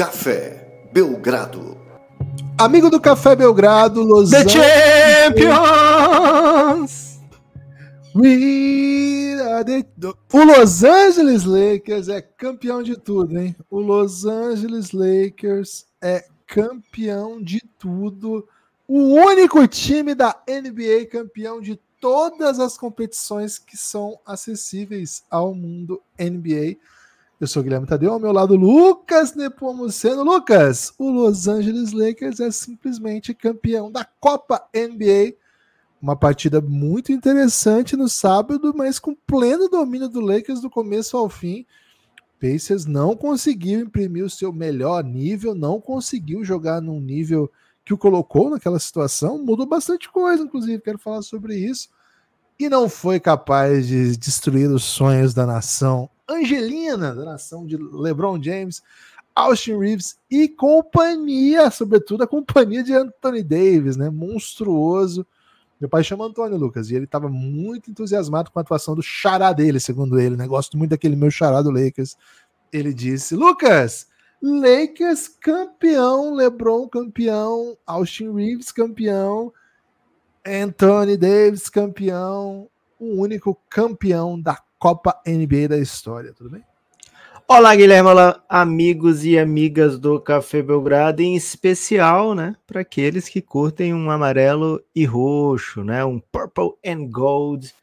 Café Belgrado. Amigo do Café Belgrado, Los The Champions! We are the... O Los Angeles Lakers é campeão de tudo, hein? O Los Angeles Lakers é campeão de tudo. O único time da NBA campeão de todas as competições que são acessíveis ao mundo NBA. Eu sou o Guilherme Tadeu, ao meu lado Lucas Nepomuceno. Lucas, o Los Angeles Lakers é simplesmente campeão da Copa NBA. Uma partida muito interessante no sábado, mas com pleno domínio do Lakers do começo ao fim. Pacers não conseguiu imprimir o seu melhor nível, não conseguiu jogar num nível que o colocou naquela situação. Mudou bastante coisa, inclusive, quero falar sobre isso. E não foi capaz de destruir os sonhos da nação angelina, da nação de LeBron James, Austin Reeves e companhia, sobretudo a companhia de Anthony Davis, né? Monstruoso. Meu pai chama Antônio Lucas e ele estava muito entusiasmado com a atuação do xará dele, segundo ele, né? Gosto muito daquele meu xará do Lakers. Ele disse: Lucas, Lakers campeão, LeBron campeão, Austin Reeves campeão, Anthony Davis campeão, o único campeão da Copa NBA da história, tudo bem? Olá, Guilherme, olá, amigos e amigas do Café Belgrado, em especial, né, para aqueles que curtem um amarelo e roxo, né, um purple and gold,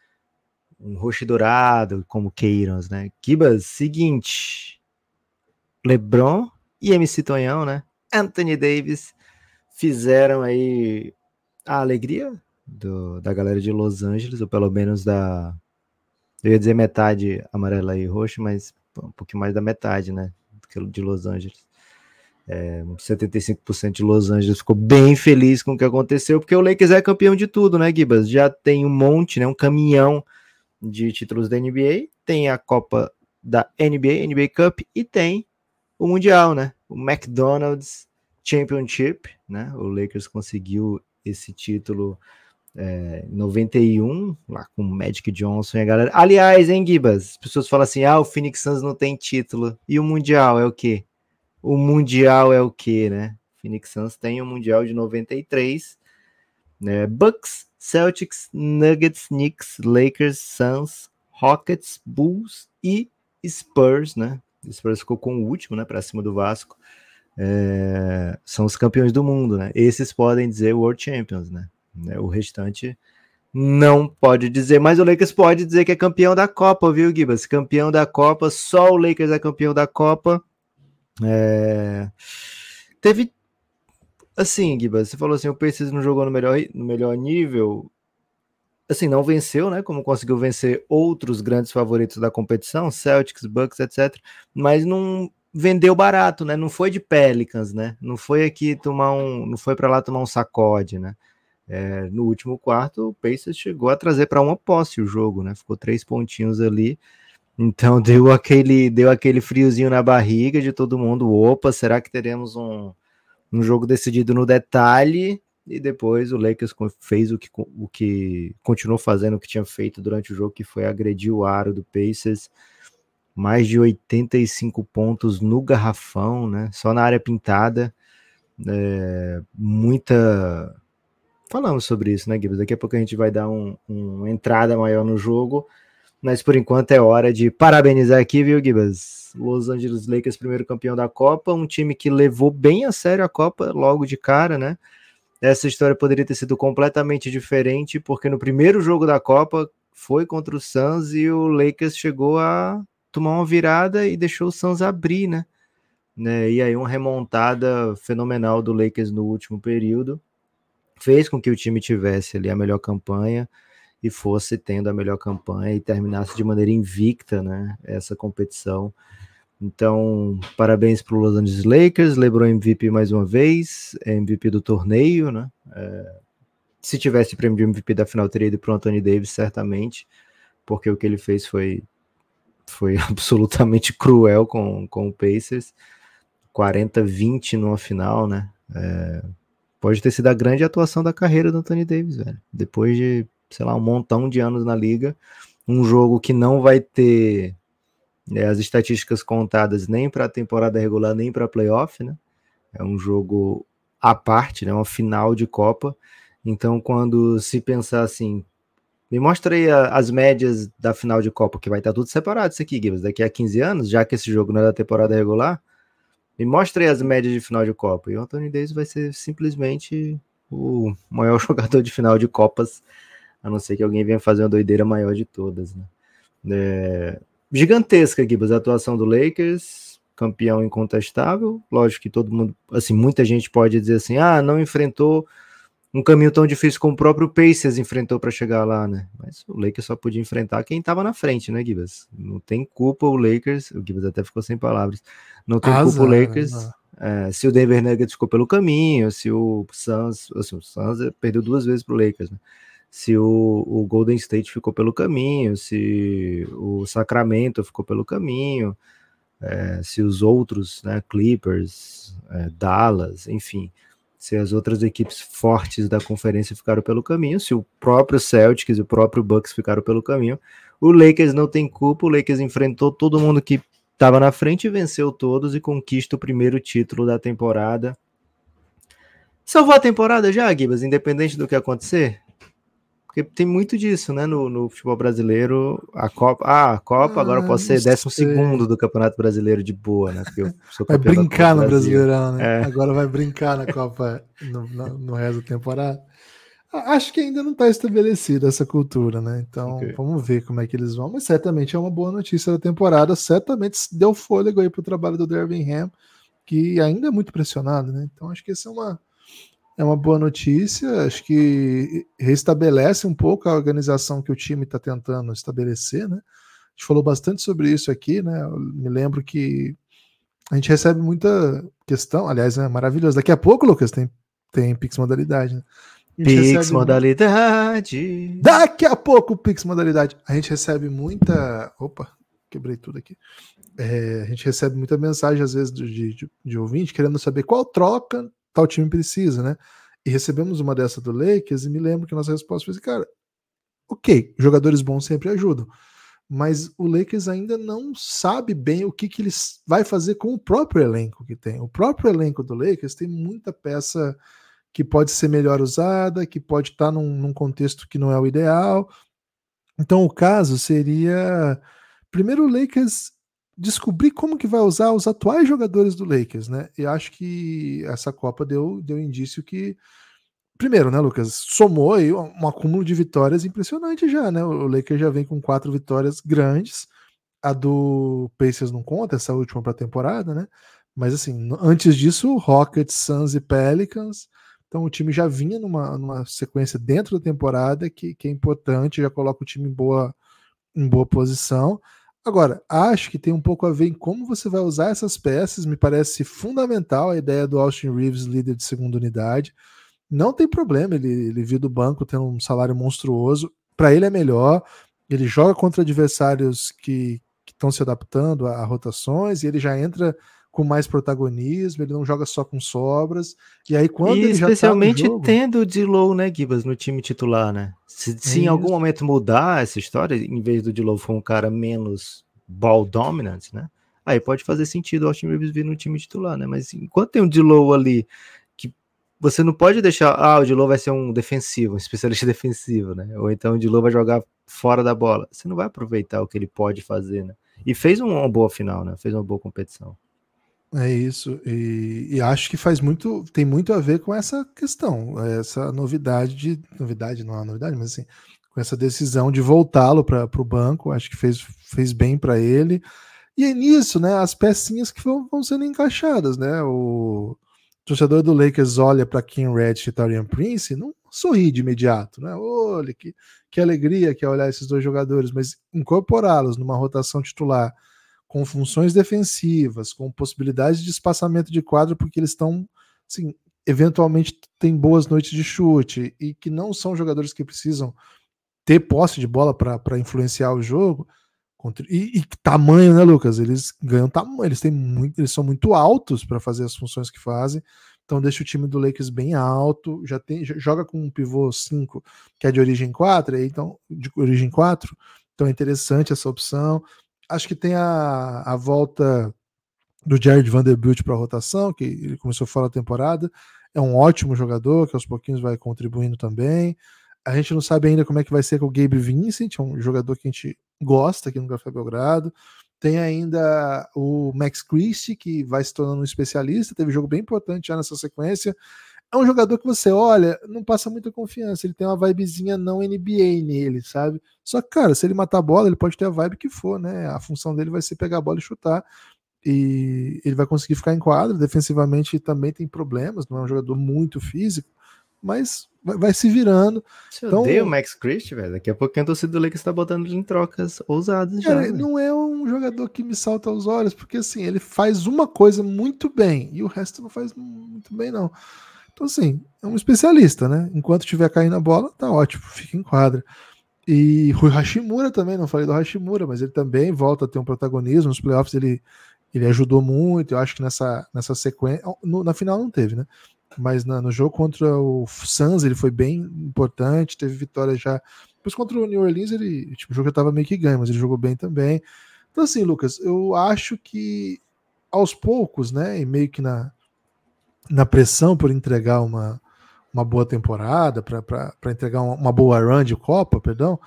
um roxo e dourado, como queiram, né. Kibas, seguinte, LeBron e MC Tonhão, né, Anthony Davis fizeram aí a alegria do, da galera de Los Angeles, ou pelo menos da, eu ia dizer metade amarela e roxo, mas um pouquinho mais da metade, né? De Los Angeles. É, 75% de Los Angeles ficou bem feliz com o que aconteceu, porque o Lakers é campeão de tudo, né, Gibas? Já tem um monte, né? Um caminhão de títulos da NBA, tem a Copa da NBA, NBA Cup, e tem o Mundial, né? O McDonald's Championship, né? O Lakers conseguiu esse título é, 91, lá com o Magic Johnson e a galera. Aliás, hein, Gibas? As pessoas falam assim: ah, o Phoenix Suns não tem título. E o Mundial é o quê? O Mundial é o quê, né? Phoenix Suns tem o Mundial de 93. Né? Bucks, Celtics, Nuggets, Knicks, Lakers, Suns, Rockets, Bulls e Spurs, né? O Spurs ficou com o último, né? Para cima do Vasco. É... são os campeões do mundo, né? Esses podem dizer World Champions, né? Né? O restante não pode dizer, mas o Lakers pode dizer que é campeão da Copa, viu, Gibas? Campeão da Copa, só o Lakers é campeão da Copa. É... Teve. Assim, Gibas, você falou assim: o Pacers não jogou no melhor, no melhor nível. Assim, não venceu, né? Como conseguiu vencer outros grandes favoritos da competição, Celtics, Bucks, etc. Mas não vendeu barato, né? Não foi de Pelicans, né? Não foi aqui tomar um. Não foi para lá tomar um sacode, né? É, no último quarto, o Pacers chegou a trazer para uma posse o jogo, né? Ficou três pontinhos ali. Então deu aquele, deu aquele friozinho na barriga de todo mundo. Opa, será que teremos um, um jogo decidido no detalhe? E depois o Lakers fez o que, o que continuou fazendo o que tinha feito durante o jogo, que foi agredir o aro do Pacers. Mais de 85 pontos no garrafão, né? Só na área pintada. É, muita falamos sobre isso, né, Gibbs? Daqui a pouco a gente vai dar uma um entrada maior no jogo, mas por enquanto é hora de parabenizar aqui, viu, Gibbs? Los Angeles Lakers, primeiro campeão da Copa, um time que levou bem a sério a Copa logo de cara, né? Essa história poderia ter sido completamente diferente, porque no primeiro jogo da Copa foi contra o Suns e o Lakers chegou a tomar uma virada e deixou o Suns abrir, né? né? E aí uma remontada fenomenal do Lakers no último período fez com que o time tivesse ali a melhor campanha e fosse tendo a melhor campanha e terminasse de maneira invicta, né, essa competição. Então, parabéns para o Los Angeles Lakers, LeBron MVP mais uma vez, MVP do torneio, né? É, se tivesse prêmio de MVP da final, teria ido para o Anthony Davis, certamente, porque o que ele fez foi, foi absolutamente cruel com, com o Pacers. 40-20 numa final, né? É, pode ter sido a grande atuação da carreira do Anthony Davis, velho. Depois de, sei lá, um montão de anos na liga, um jogo que não vai ter é, as estatísticas contadas nem para a temporada regular nem para playoff, né? É um jogo à parte, né? Uma final de Copa. Então, quando se pensar assim, me mostra aí a, as médias da final de Copa, que vai estar tudo separado isso aqui, Gibbs, daqui a 15 anos, já que esse jogo não é da temporada regular. Me aí as médias de final de Copa. E o Anthony Davis vai ser simplesmente o maior jogador de final de Copas, a não ser que alguém venha fazer uma doideira maior de todas, né? É, gigantesca, Gibbs, a atuação do Lakers, campeão incontestável. Lógico que todo mundo, assim, muita gente pode dizer assim: ah, não enfrentou um caminho tão difícil como o próprio Pacers enfrentou para chegar lá, né? Mas o Lakers só podia enfrentar quem estava na frente, né, Gibbs? Não tem culpa o Lakers, o Gibbs até ficou sem palavras. Não tem Azar, culpa o Lakers. Né? É, se o Denver Nuggets ficou pelo caminho, se o Suns, assim, o Suns perdeu duas vezes para o Lakers, né? se o, o, Golden State ficou pelo caminho, se o Sacramento ficou pelo caminho, é, se os outros, né, Clippers, é, Dallas, enfim, se as outras equipes fortes da conferência ficaram pelo caminho, se o próprio Celtics e o próprio Bucks ficaram pelo caminho, o Lakers não tem culpa, o Lakers enfrentou todo mundo que estava na frente, venceu todos e conquista o primeiro título da temporada. Salvou a temporada já, Gibas, independente do que acontecer? Porque tem muito disso, né? No, no futebol brasileiro, a Copa. Ah, a Copa, ah, agora eu posso ser décimo segundo do Campeonato Brasileiro de boa, né? Porque eu sou vai brincar no Brasileirão, né? É. Agora vai brincar na Copa no, no, no resto da temporada. Acho que ainda não está estabelecida essa cultura, né? Então okay. vamos ver como é que eles vão. Mas certamente é uma boa notícia da temporada. Certamente deu fôlego aí para o trabalho do Dervin Ham, que ainda é muito pressionado, né? Então acho que essa é uma, é uma boa notícia, acho que restabelece um pouco a organização que o time está tentando estabelecer, né? A gente falou bastante sobre isso aqui, né? Eu me lembro que a gente recebe muita questão, aliás, é maravilhoso. Daqui a pouco, Lucas, tem, tem Pix Modalidade, né? Pix Modalidade. Daqui a pouco, Pix Modalidade. A gente recebe muita. Opa, quebrei tudo aqui. É, a gente recebe muita mensagem, às vezes, de, de, de ouvinte, querendo saber qual troca tal time precisa, né? E recebemos uma dessa do Lakers e me lembro que nossa resposta foi assim, cara, ok, jogadores bons sempre ajudam, mas o Lakers ainda não sabe bem o que, que ele vai fazer com o próprio elenco que tem. O próprio elenco do Lakers tem muita peça que pode ser melhor usada, que pode estar num, num contexto que não é o ideal. Então o caso seria primeiro o Lakers descobrir como que vai usar os atuais jogadores do Lakers, né? E acho que essa Copa deu, deu indício que, primeiro, né, Lucas, somou aí um acúmulo de vitórias impressionante já, né? O Lakers já vem com quatro vitórias grandes. A do Pacers não conta, essa última para a temporada, né? Mas assim, antes disso, Rockets, Suns e Pelicans. Então o time já vinha numa, numa sequência dentro da temporada que, que é importante, já coloca o time em boa, em boa posição. Agora, acho que tem um pouco a ver em como você vai usar essas peças. Me parece fundamental a ideia do Austin Reeves, líder de segunda unidade. Não tem problema ele, ele do banco tendo um salário monstruoso. Para ele é melhor. Ele joga contra adversários que estão se adaptando a, a, rotações e ele já entra com mais protagonismo. Ele não joga só com sobras. E aí, quando e ele especialmente já tá jogo, tendo o Dilow, né, Gibas, no time titular, né? Se, se em algum momento mudar essa história, em vez do Dilow for um cara menos ball dominant, né? Aí pode fazer sentido o Austin Reeves vir no time titular, né? Mas enquanto tem um Dilow ali que você não pode deixar, ah, o Dilow vai ser um defensivo, um especialista defensivo, né? Ou então o Dilow vai jogar fora da bola. Você não vai aproveitar o que ele pode fazer, né? E fez uma boa final, né? Fez uma boa competição. É isso, e, e, acho que faz muito, tem muito a ver com essa questão, essa novidade de. Novidade, não é novidade, mas assim, com essa decisão de voltá-lo para o banco, acho que fez, fez bem para ele. E é nisso, né? As pecinhas que vão, vão sendo encaixadas, né? O torcedor do Lakers olha para Kim Red e Torian Prince não sorri de imediato, né? Olha que, que alegria que é olhar esses dois jogadores, mas incorporá-los numa rotação titular com funções defensivas, com possibilidades de espaçamento de quadro, porque eles estão, assim, eventualmente têm boas noites de chute e que não são jogadores que precisam ter posse de bola para influenciar o jogo. E, e, tamanho, né, Lucas? Eles ganham tamanho, eles têm muito, eles são muito altos para fazer as funções que fazem. Então deixa o time do Lakers bem alto, já tem joga com um pivô 5, que é de origem 4, então de origem 4. Então é interessante essa opção Acho que tem a, a volta do Jared Vanderbilt para a rotação, que ele começou fora da temporada. É um ótimo jogador, que aos pouquinhos vai contribuindo também. A gente não sabe ainda como é que vai ser com o Gabe Vincent, é um jogador que a gente gosta aqui no Café Belgrado. Tem ainda o Max Christie, que vai se tornando um especialista, teve jogo bem importante já nessa sequência. É um jogador que você olha, não passa muita confiança, ele tem uma vibezinha não NBA nele, sabe? Só que, cara, se ele matar a bola, ele pode ter a vibe que for, né? A função dele vai ser pegar a bola e chutar. E ele vai conseguir ficar em quadra. Defensivamente também tem problemas, não é um jogador muito físico, mas vai, se virando. Você então, o Max Christie, velho. Daqui a pouquinho a torcida do Lakers está botando ele em trocas ousadas cara, já. Não é um jogador que me salta aos olhos, porque assim, ele faz uma coisa muito bem e o resto não faz muito bem, não. Então, assim, é um especialista, né? Enquanto estiver caindo a bola, tá ótimo, fica em quadra. E Rui Hashimura também, não falei do Hashimura, mas ele também volta a ter um protagonismo. Nos playoffs ele, ele ajudou muito. Eu acho que nessa, nessa sequência. No, na final não teve, né? mas na, no jogo contra o Suns ele foi bem importante, teve vitória já. Depois contra o New Orleans ele, tipo, o jogo já estava meio que ganho, mas ele jogou bem também. Então assim, Lucas, eu acho que aos poucos, né, e meio que na, na pressão por entregar uma, uma boa temporada, para entregar uma, uma boa run de Copa, perdão,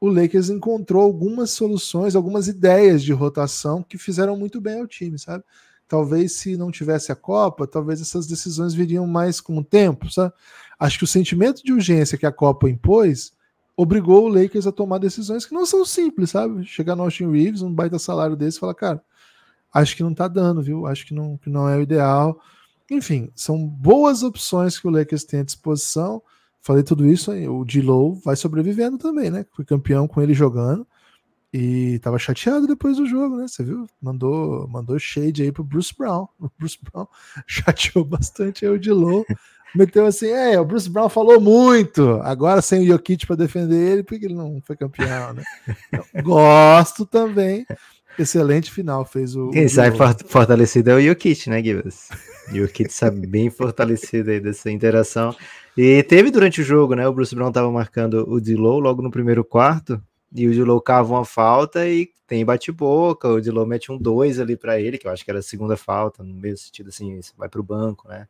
o Lakers encontrou algumas soluções, algumas ideias de rotação que fizeram muito bem ao time, sabe? talvez se não tivesse a Copa, talvez essas decisões viriam mais com o tempo, sabe? Acho que o sentimento de urgência que a Copa impôs obrigou o Lakers a tomar decisões que não são simples, sabe? Chegar no Austin Reeves, um baita salário desse, e falar, cara, acho que não tá dando, viu? Acho que não, que não é o ideal. Enfim, são boas opções que o Lakers tem à disposição. Falei tudo isso, aí, o D-Low vai sobrevivendo também, né? Foi campeão com ele jogando. E tava chateado depois do jogo, né? Você viu? Mandou, mandou shade aí pro Bruce Brown. O Bruce Brown chateou bastante aí o Dilon. Meteu assim, é, o Bruce Brown falou muito. Agora sem o Jokic para defender ele, porque ele não foi campeão, né? Então, gosto também. Excelente final fez o. Quem sai fortalecido é o Jokic, né, Gibbs? O Jokic sabe bem fortalecido aí dessa interação. E teve durante o jogo, né? O Bruce Brown tava marcando o Dilow logo no primeiro quarto. E o Dilow cava uma falta e tem bate-boca. O Dilow mete um 2 ali para ele, que eu acho que era a segunda falta, no mesmo sentido assim, vai para o banco, né?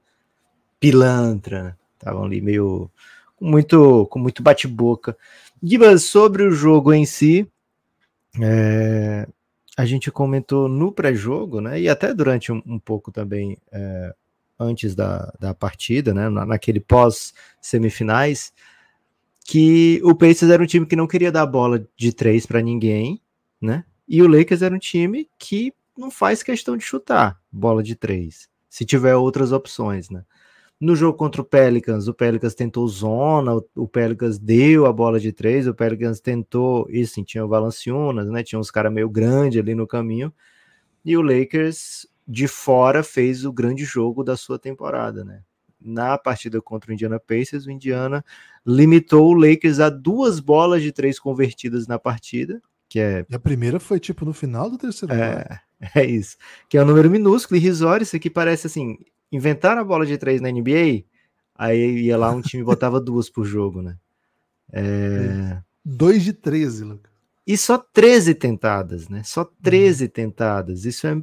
Pilantra, né? Estavam ali meio com muito, com muito bate-boca. Gibas, sobre o jogo em si, é, a gente comentou no pré-jogo, né? E até durante um, um pouco também é, antes da, da partida, né? Na, naquele pós-semifinais que o Pacers era um time que não queria dar bola de três para ninguém, né? E o Lakers era um time que não faz questão de chutar bola de três, se tiver outras opções, né? No jogo contra o Pelicans, o Pelicans tentou zona, o Pelicans deu a bola de três, o Pelicans tentou, e sim, tinha o Valanciunas, né? Tinha uns caras meio grandes ali no caminho, e o Lakers de fora fez o grande jogo da sua temporada, né? na partida contra o Indiana Pacers, o Indiana limitou o Lakers a duas bolas de três convertidas na partida, que é... E a primeira foi tipo no final do terceiro é, é isso, que é um número minúsculo, irrisório, isso aqui parece assim, inventar a bola de três na NBA, aí ia lá um time botava duas por jogo, né? É... Dois de 13, Lucas. E só 13 tentadas, né? Só 13 uhum. tentadas. Isso é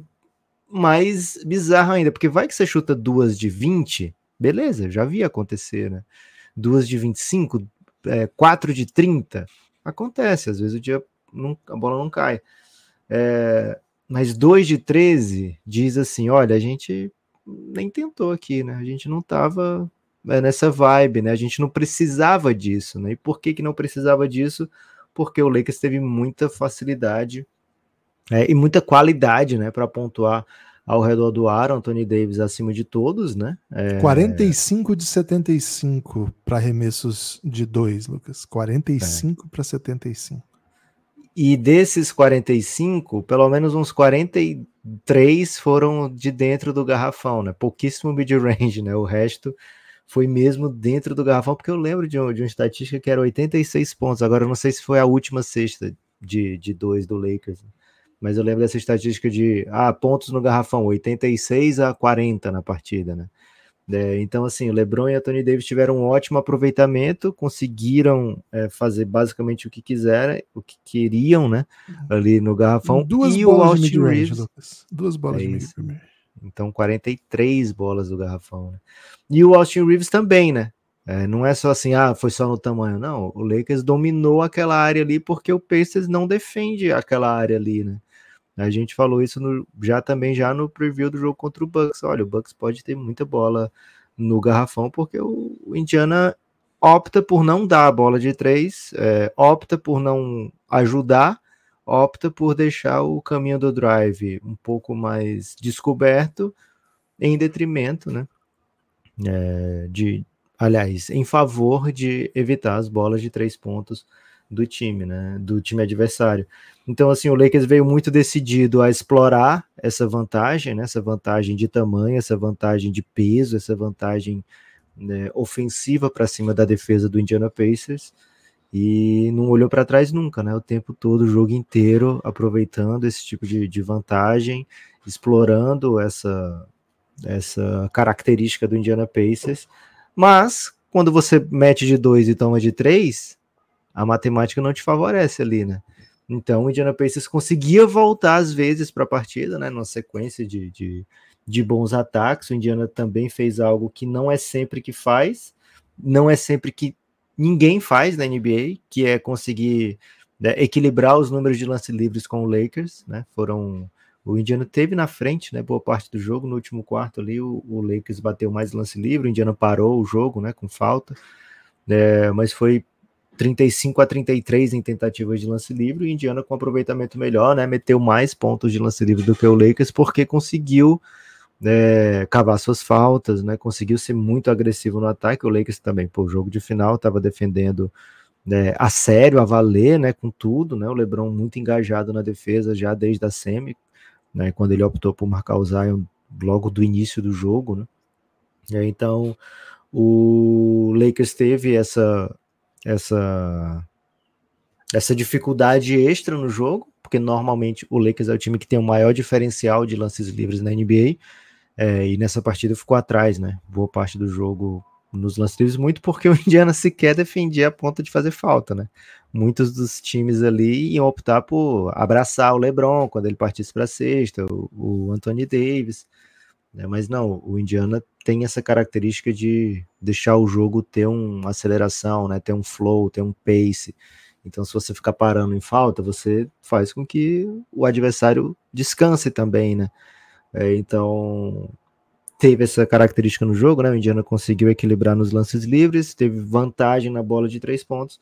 mais bizarro ainda, porque vai que você chuta duas de 20, Beleza, já vi acontecer, né? Duas de 25, é, quatro de 30. Acontece, às vezes o dia não, a bola não cai. É, mas dois de 13 diz assim: olha, a gente nem tentou aqui, né? A gente não tava é, nessa vibe, né? A gente não precisava disso, né? E por que, que não precisava disso? Porque o Lakers teve muita facilidade é, e muita qualidade, né, para pontuar ao redor do Aaron, Anthony Davis acima de todos, né? É... 45 de 75 para arremessos de dois, Lucas. 45 é. para 75. E desses 45, pelo menos uns 43 foram de dentro do garrafão, né? Pouquíssimo mid-range, né? O resto foi mesmo dentro do garrafão, porque eu lembro de, um, de uma estatística que era 86 pontos. Agora eu não sei se foi a última sexta de, de dois do Lakers. Né? mas eu lembro dessa estatística de ah, pontos no garrafão, 86 a 40 na partida, né? É, então, assim, o LeBron e Anthony Davis tiveram um ótimo aproveitamento, conseguiram é, fazer basicamente o que quiseram, o que queriam, né? Uhum. Ali no garrafão. Duas e bolas o Austin de Reeves. Lucas. Duas bolas é de mid Então, 43 bolas do garrafão. Né? E o Austin Reeves também, né? É, não é só assim, ah, foi só no tamanho. Não, o Lakers dominou aquela área ali porque o Pacers não defende aquela área ali, né? A gente falou isso no, já também já no preview do jogo contra o Bucks. Olha, o Bucks pode ter muita bola no garrafão porque o, o Indiana opta por não dar a bola de três, é, opta por não ajudar, opta por deixar o caminho do drive um pouco mais descoberto em detrimento, né? É, de, aliás, em favor de evitar as bolas de três pontos do time, né? Do time adversário. Então, assim, o Lakers veio muito decidido a explorar essa vantagem, né? Essa vantagem de tamanho, essa vantagem de peso, essa vantagem né, ofensiva para cima da defesa do Indiana Pacers e não olhou para trás nunca, né? O tempo todo, o jogo inteiro, aproveitando esse tipo de, de vantagem, explorando essa, essa característica do Indiana Pacers. Mas quando você mete de dois e toma de três, a matemática não te favorece ali, né? Então o Indiana Pacers conseguia voltar às vezes para a partida, né? Numa sequência de, de, de, bons ataques. O Indiana também fez algo que não é sempre que faz, não é sempre que ninguém faz na NBA, que é conseguir né, equilibrar os números de lance livres com o Lakers, né? Foram o Indiana teve na frente, né? Boa parte do jogo no último quarto ali, o, o Lakers bateu mais lance livre, o Indiana parou o jogo, né? Com falta, é, mas foi 35 a 33 em tentativas de lance livre, o Indiana com aproveitamento melhor, né, meteu mais pontos de lance livre do que o Lakers, porque conseguiu né, cavar suas faltas, né, conseguiu ser muito agressivo no ataque, o Lakers também, por jogo de final, estava defendendo né, a sério, a valer, né, com tudo, né, o LeBron muito engajado na defesa já desde a semi, né, quando ele optou por marcar o Zion logo do início do jogo, né, e então o Lakers teve essa essa essa dificuldade extra no jogo, porque normalmente o Lakers é o time que tem o maior diferencial de lances livres na NBA, é, e nessa partida ficou atrás, né? Boa parte do jogo nos lances livres, muito porque o Indiana sequer defendia a ponta de fazer falta, né? Muitos dos times ali iam optar por abraçar o LeBron quando ele partisse para a sexta, o, o Anthony Davis, né? Mas não, o Indiana tem essa característica de deixar o jogo ter uma aceleração, né? ter um flow, ter um pace. Então, se você ficar parando em falta, você faz com que o adversário descanse também, né? É, então, teve essa característica no jogo, né? O Indiana conseguiu equilibrar nos lances livres, teve vantagem na bola de três pontos,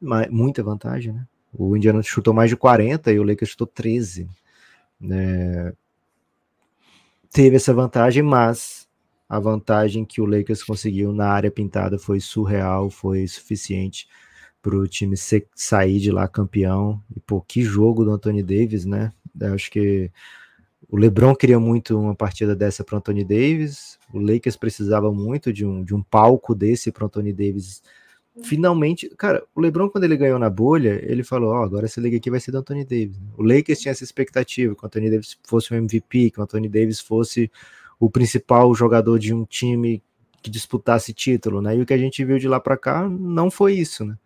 mas, muita vantagem, né? O Indiana chutou mais de 40 e o Lakers chutou 13. Né? Teve essa vantagem, mas a vantagem que o Lakers conseguiu na área pintada foi surreal, foi suficiente para o time ser, sair de lá campeão. E pô, que jogo do Anthony Davis, né? Eu acho que o LeBron queria muito uma partida dessa para Anthony Davis. O Lakers precisava muito de um, de um palco desse para Anthony Davis finalmente, cara, o LeBron quando ele ganhou na bolha, ele falou, ó, oh, agora essa liga aqui vai ser do Anthony Davis. O Lakers tinha essa expectativa que o Anthony Davis fosse o MVP, que o Anthony Davis fosse o principal jogador de um time que disputasse título, né? E o que a gente viu de lá para cá não foi isso, né?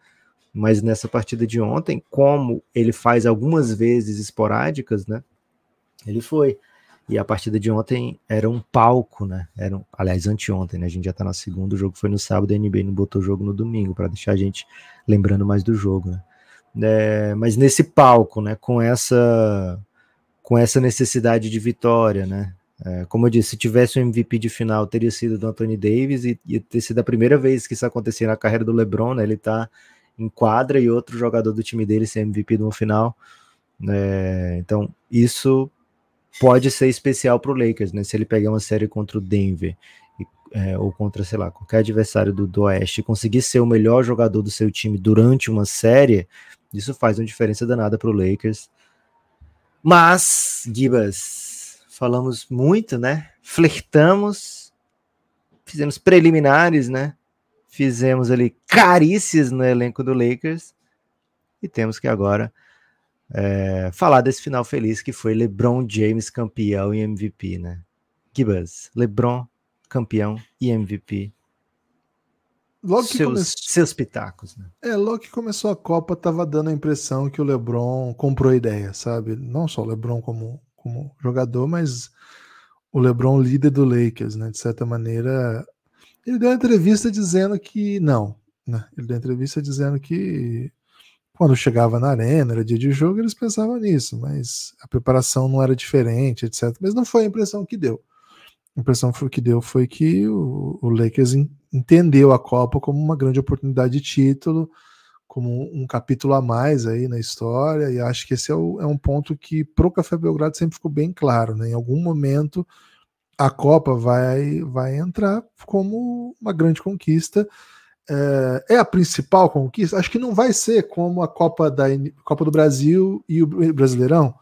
Mas nessa partida de ontem, como ele faz algumas vezes esporádicas, né? Ele foi. E a partida de ontem era um palco, né? Era um, aliás, anteontem, né? A gente já tá na segunda, o jogo foi no sábado, a NBA não botou o jogo no domingo, para deixar a gente lembrando mais do jogo, né? É, mas nesse palco, né? Com essa, com essa necessidade de vitória, né? É, como eu disse, se tivesse um MVP de final, teria sido do Anthony Davis e ia ter sido a primeira vez que isso acontecia na carreira do LeBron, né? Ele tá em quadra e outro jogador do time dele ser MVP no final. É, então, isso pode ser especial para o Lakers, né? Se ele pegar uma série contra o Denver é, ou contra, sei lá, qualquer adversário do, do Oeste, conseguir ser o melhor jogador do seu time durante uma série, isso faz uma diferença danada para o Lakers. Mas, Gibas, falamos muito, né? Flertamos, fizemos preliminares, né? Fizemos ali carícias no elenco do Lakers e temos que agora é, falar desse final feliz que foi LeBron James campeão e MVP, né? Gibas, LeBron campeão e MVP. Logo que seus, começou, seus pitacos, né? é, logo que começou a Copa, tava dando a impressão que o LeBron comprou a ideia, sabe? Não só o LeBron como, como jogador, mas o LeBron líder do Lakers, né? De certa maneira, ele deu uma entrevista dizendo que não, né? Ele deu uma entrevista dizendo que quando chegava na arena, era dia de jogo, eles pensavam nisso, mas a preparação não era diferente, etc. Mas não foi a impressão que deu. A impressão que deu foi que o, o Lakers entendeu a Copa como uma grande oportunidade de título, como um capítulo a mais aí na história, e acho que esse é, o, é um ponto que pro Café Belgrado sempre ficou bem claro, né? Em algum momento a Copa vai, vai entrar como uma grande conquista. É, é, a principal conquista? Acho que não vai ser como a Copa, da, Copa do Brasil e o Brasileirão.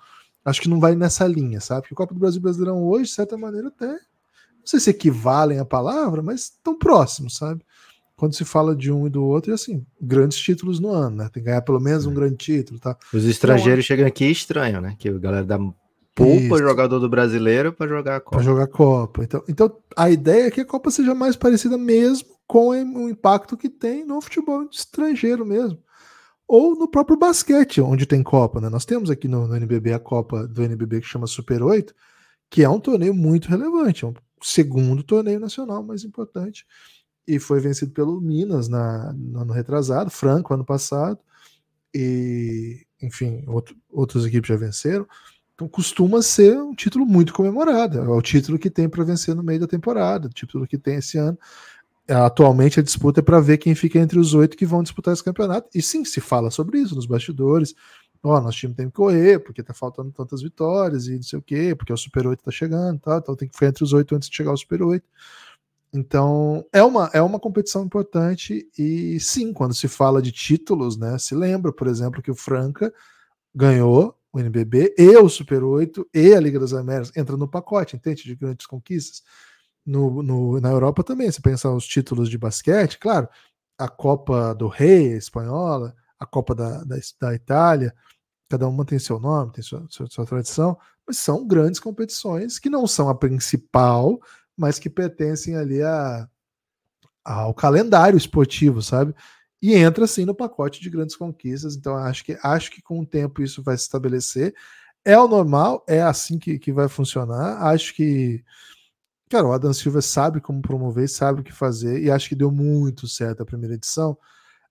Acho que não vai nessa linha, sabe? Porque a Copa do Brasil e o Brasileirão hoje, de certa maneira, até não sei se equivalem a palavra, mas estão próximos, sabe? quando se fala de um e do outro, e assim, grandes títulos no ano, né? Tem que ganhar pelo menos um grande título, tá? Os estrangeiros então, chegam aqui estranho, né? Que a galera dá poupa jogador do brasileiro para jogar a Copa. Para jogar a Copa. Então, então, a ideia é que a Copa seja mais parecida mesmo com o impacto que tem no futebol estrangeiro mesmo. Ou no próprio basquete, onde tem Copa, né? Nós temos aqui no, no NBB a Copa do NBB que chama Super 8, que é um torneio muito relevante, é um segundo torneio nacional mais importante e foi vencido pelo Minas na, no ano retrasado, Franco ano passado, e enfim, outro, outras equipes já venceram. Então costuma ser um título muito comemorado. É o título que tem para vencer no meio da temporada, o título que tem esse ano. Atualmente a disputa é para ver quem fica entre os oito que vão disputar esse campeonato. E sim, se fala sobre isso nos bastidores. Ó, oh, nosso time tem que correr, porque tá faltando tantas vitórias e não sei o quê, porque o Super 8 tá chegando, tá? então tem que ficar entre os oito antes de chegar ao Super 8. Então, é uma, é uma competição importante e sim, quando se fala de títulos, né, se lembra, por exemplo, que o Franca ganhou o NBB e o Super 8 e a Liga das Américas, entra no pacote, entende, de grandes conquistas. No, no, na Europa também, se pensar os títulos de basquete, claro, a Copa do Rei espanhola, a Copa da, da, da Itália, cada uma tem seu nome, tem sua, sua, sua tradição, mas são grandes competições que não são a principal, mas que pertencem ali a, ao calendário esportivo, sabe? E entra assim no pacote de grandes conquistas. Então acho que acho que com o tempo isso vai se estabelecer. É o normal, é assim que, que vai funcionar. Acho que Cara, o Adam Silva sabe como promover, sabe o que fazer, e acho que deu muito certo a primeira edição.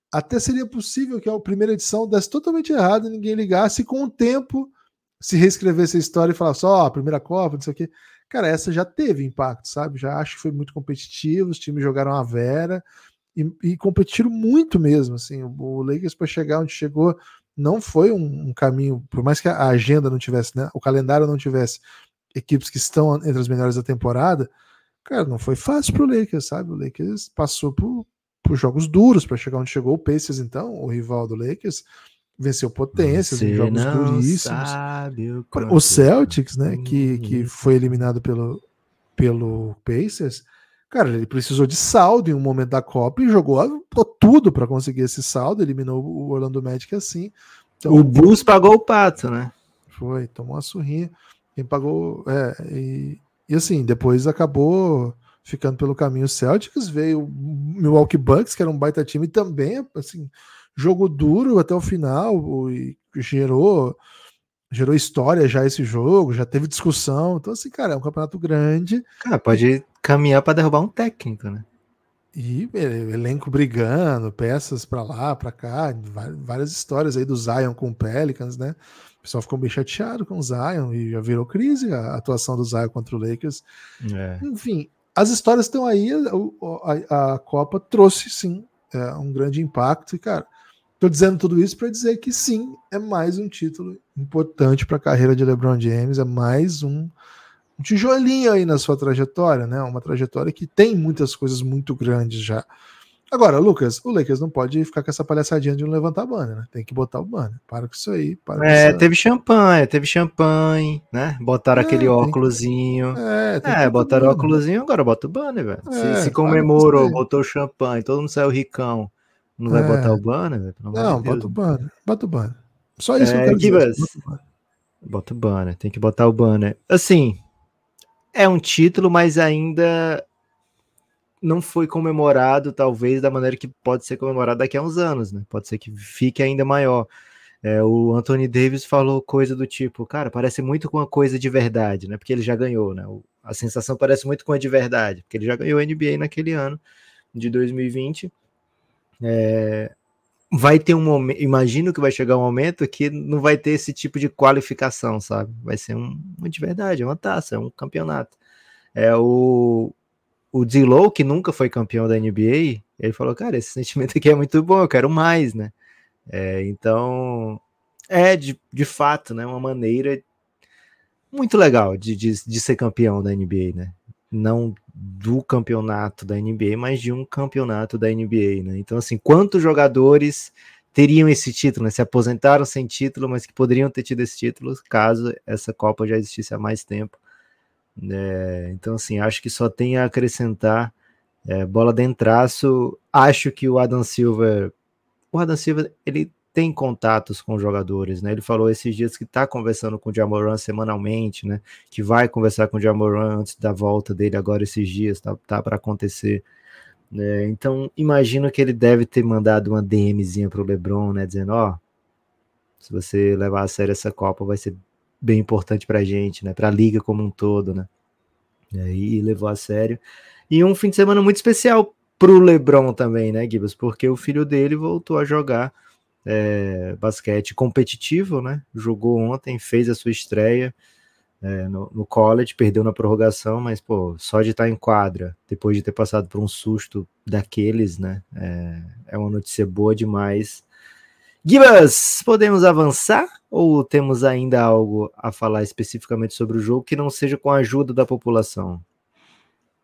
Até seria possível que a primeira edição desse totalmente errado ninguém ligasse, e com o tempo se reescrevesse a história e falasse, ó, oh, a primeira Copa, não sei o quê. Cara, essa já teve impacto, sabe? Já acho que foi muito competitivo, os times jogaram a vera e, e competiram muito mesmo. Assim, o, o Lakers para chegar onde chegou não foi um, um, caminho, por mais que a agenda não tivesse, né? O calendário não tivesse equipes que estão entre as melhores da temporada, cara, não foi fácil pro Lakers, sabe? O Lakers passou por, por jogos duros para chegar onde chegou. O Pacers, então, o rival do Lakers, venceu potências em jogos duríssimos. O, o Celtics, né, que, que foi eliminado pelo, pelo Pacers, cara, ele precisou de saldo em um momento da Copa e jogou tudo para conseguir esse saldo, eliminou o Orlando Magic assim. Então, o Bulls pagou o pato, né? Foi, tomou uma surrinha. Quem pagou. É, e, e assim, depois acabou ficando pelo caminho Celtics, veio o Milwaukee Bucks, que era um baita time também, assim, jogo duro até o final e gerou gerou história já esse jogo, já teve discussão. Então, assim, cara, é um campeonato grande. Cara, pode caminhar para derrubar um técnico, né? E elenco brigando, peças para lá, para cá, várias histórias aí do Zion com o Pelicans, né? O pessoal ficou bem chateado com o Zion e já virou crise a atuação do Zion contra o Lakers. É. Enfim, as histórias estão aí, a, a, a Copa trouxe sim é, um grande impacto, e, cara, Estou dizendo tudo isso para dizer que sim, é mais um título importante para a carreira de LeBron James, é mais um, um, tijolinho aí na sua trajetória, né? Uma trajetória que tem muitas coisas muito grandes já. Agora, Lucas, o Lakers não pode ficar com essa palhaçadinha de não levantar banner, né? Tem que botar o banner. Para com isso aí. Para é, essa... teve champanhe, teve champanhe, né? Botaram é, aquele óculosinho. É, é botaram o óculosinho, agora bota o banner, velho. É, se, se comemorou, botou champanhe, todo mundo saiu ricão. Não vai botar é. o banner? Não, de bota o banner. Bota o banner. Só isso é, que eu quero. Bota o banner, tem que botar o banner. Assim, é um título, mas ainda não foi comemorado, talvez, da maneira que pode ser comemorado daqui a uns anos, né? Pode ser que fique ainda maior. É, o Anthony Davis falou coisa do tipo, cara, parece muito com uma coisa de verdade, né? Porque ele já ganhou, né? A sensação parece muito com a de verdade, porque ele já ganhou a NBA naquele ano de 2020. É, vai ter um momento, imagino que vai chegar um momento que não vai ter esse tipo de qualificação, sabe? Vai ser um, de verdade, é uma taça, é um campeonato. É o o Zillow, que nunca foi campeão da NBA, ele falou, cara, esse sentimento aqui é muito bom, eu quero mais, né? É, então, é de, de fato, né, uma maneira muito legal de, de, de ser campeão da NBA, né? Não do campeonato da NBA, mas de um campeonato da NBA, né? Então, assim, quantos jogadores teriam esse título, né? Se aposentaram sem título, mas que poderiam ter tido esse título caso essa Copa já existisse há mais tempo. É, então, assim, acho que só tem a acrescentar. É, bola traço. acho que o Adam Silver, o Adam Silver, ele tem contatos com jogadores, né? Ele falou esses dias que está conversando com o Jamoran semanalmente, né? Que vai conversar com o Jamoran antes da volta dele agora esses dias, tá, tá para acontecer. É, então, imagino que ele deve ter mandado uma DMzinha pro LeBron, né? Dizendo, ó, oh, se você levar a sério essa Copa, vai ser bem importante para a gente, né? Para a liga como um todo, né? E aí levou a sério. E um fim de semana muito especial para o LeBron também, né, Gibbs? Porque o filho dele voltou a jogar é, basquete competitivo, né? Jogou ontem, fez a sua estreia é, no, no, college, perdeu na prorrogação, mas pô, só de estar em quadra, depois de ter passado por um susto daqueles, né? É, é uma notícia boa demais Gibas, podemos avançar ou temos ainda algo a falar especificamente sobre o jogo que não seja com a ajuda da população?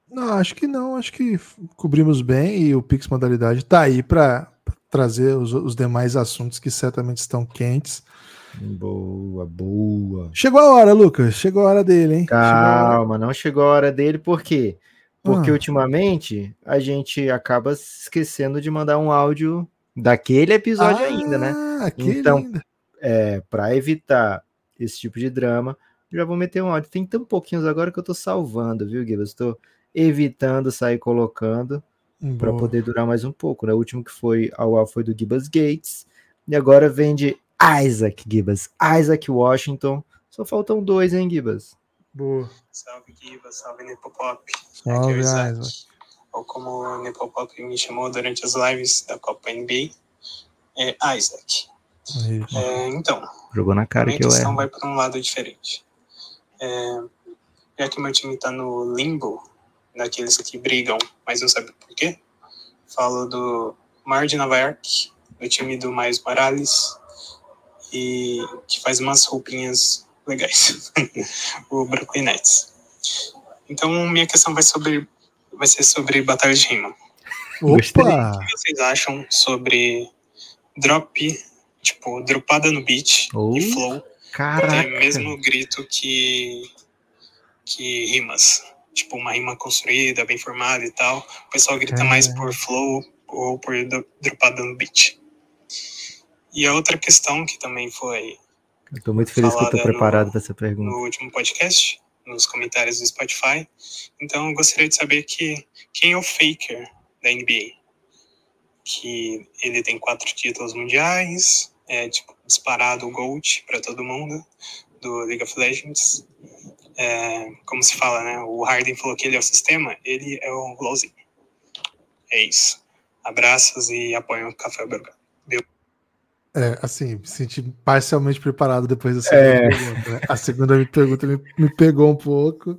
Não, acho que não, acho que cobrimos bem e o Pix Modalidade está aí para trazer os, os, demais assuntos que certamente estão quentes. Boa, boa. Chegou a hora, Lucas, chegou a hora dele, hein? Calma, chegou não chegou a hora dele, por quê? Porque ah. ultimamente a gente acaba esquecendo de mandar um áudio daquele episódio ah, ainda, né? Então, é, para evitar esse tipo de drama, já vou meter um áudio. Tem tão pouquinhos agora que eu tô salvando, viu, Guilherme? Estou evitando sair colocando para poder durar mais um pouco, né? O último que foi ao ar foi do Gibbs Gates e agora vem de Isaac Gibbs, Isaac Washington. Só faltam dois, hein, Gibbs? Boa. Salve, Gibbs, salve, Nepopop. Salve, Isaac ou como o Nepopop me chamou durante as lives da Copa NBA, é Isaac. É, então, jogou na cara que eu é. vai para um lado diferente. É, já que meu time está no limbo, daqueles que brigam, mas não sabe por quê, falo do Mar de Nova York, do time do Mais Morales, e que faz umas roupinhas legais, o Brooklyn Nets. Então, minha questão vai sobre vai ser sobre batalha de rima. Opa! O que vocês acham sobre drop, tipo, dropada no beat oh, e flow? Caraca. Tem mesmo grito que, que rimas. Tipo, uma rima construída, bem formada e tal. O pessoal grita é. mais por flow ou por dropada no beat. E a outra questão que também foi. Eu tô muito feliz que eu tô preparado para essa pergunta. No último podcast nos comentários do Spotify. Então, eu gostaria de saber que, quem é o Faker da NBA. Que ele tem quatro títulos mundiais, é tipo, disparado o GOAT para todo mundo do League of Legends. É, como se fala, né? O Harden falou que ele é o sistema, ele é o LoLzinho. É isso. Abraços e apoio o Café Belgrado. É, assim, me senti parcialmente preparado depois da segunda é... pergunta. Né? A segunda pergunta me, me, pegou um pouco.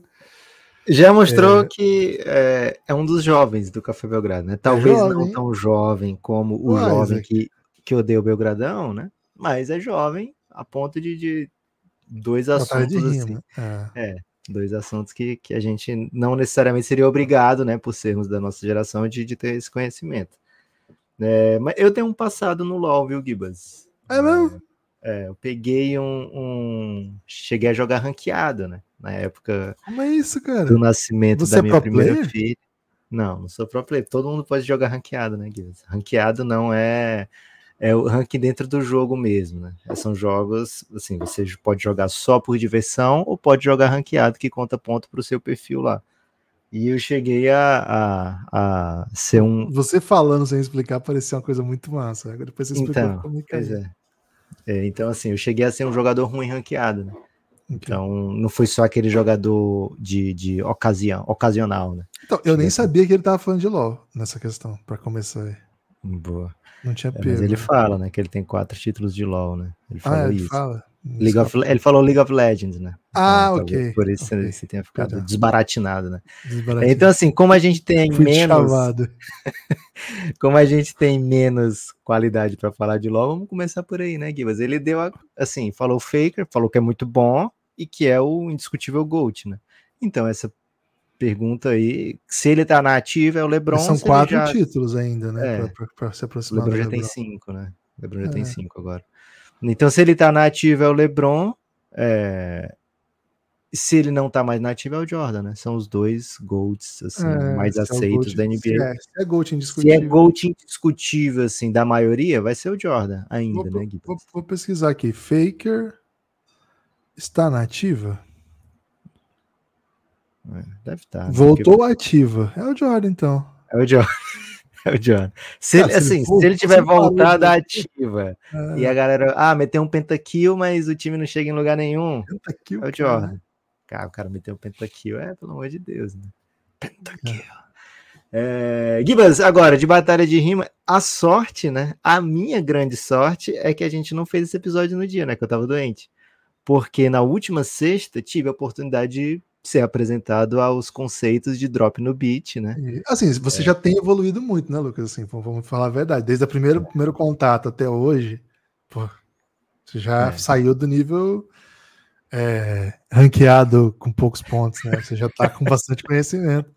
Já mostrou é... que é, é, um dos jovens do Café Belgrado, né? Talvez é não tão jovem como o Mas, jovem é que, que odeia o Belgradão, né? Mas é jovem a ponto de, de dois assuntos assim. É. é. dois assuntos que, que a gente não necessariamente seria obrigado, né, por sermos da nossa geração, de, de ter esse conhecimento. É, mas eu tenho um passado no LoL, viu, Gibas? É mesmo? É, eu peguei um, um, Cheguei a jogar ranqueado, né? Na época. Como é isso, cara? Do nascimento Você da é minha primeira player? filha. Não, não sou pro player. Todo mundo pode jogar ranqueado, né, Gibas? Ranqueado não é. É o ranking dentro do jogo mesmo, né? São jogos, assim, você pode jogar só por diversão ou pode jogar ranqueado que conta ponto pro seu perfil lá. E eu cheguei a, a, a ser um. Você falando sem explicar parecia uma coisa muito massa. Agora depois você explicou Então, como é que pois é. é. É, Então, assim, eu cheguei a ser um jogador ruim ranqueado, né? Então, não foi só aquele jogador de, de ocasião, ocasional, né? Então, eu nem sabia que ele tava falando de LoL nessa questão, pra começar aí. Boa. Não tinha É, pego. mas ele fala, né? Que ele tem quatro títulos de LoL, né? Ele falou Ah, ele isso. fala. League of, ele falou League of Legends, né? Ah, talvez ok, Por isso ok. você tenha ficado Perdão. desbaratinado, né? Desbaratinho. Então, assim, como a gente tem Fui menos, como a gente tem menos qualidade para falar de LoL, vamos começar por aí, né, Gibas? Ele deu, a- assim, falou Faker, falou que é muito bom e que é o indiscutível GOAT, né? Então, essa pergunta aí, se ele tá na ativa, é o LeBron. São se ele quatro já... títulos ainda, né? É. Pra, pra- pra se O aproximar LeBron já tem LeBron. cinco, né? O LeBron já tem É. cinco agora. Então, se ele tá na ativa, é o LeBron. é, Se ele não tá mais na ativa, é o Jordan, né? São os dois GOATs, assim, É, mais se é aceitos da Se NBA. é, se é GOAT Se é indiscutível. GOAT indiscutível, assim, da maioria, vai ser o Jordan ainda, Vou, né, vou- vou pesquisar aqui. Faker está na ativa? É, deve estar. Voltou ativa. É o Jordan, então. É o Jordan. É o Jordan. Se ele, Cara, se ele assim, for- se ele se tiver ele parou voltado de- à ativa É, e a galera, ah, meteu um pentakill, mas o time não chega em lugar nenhum, pentakill, é o cara. Jordan. Cara, o cara meteu um pentakill, é, pelo amor de Deus, né? Pentakill. É, Gibas, agora, de batalha de rima, a sorte, né? A minha grande sorte é que a gente não fez esse episódio no dia, né? Que eu tava doente. Porque na última sexta tive a oportunidade de ser apresentado aos conceitos de drop no beat, né? Assim, você É. já tem evoluído muito, né, Lucas? Assim, vamos- falar a verdade. Desde o primeiro, primeiro contato até hoje, pô, você já É. saiu do nível é, ranqueado com poucos pontos, né? Você já tá com bastante conhecimento.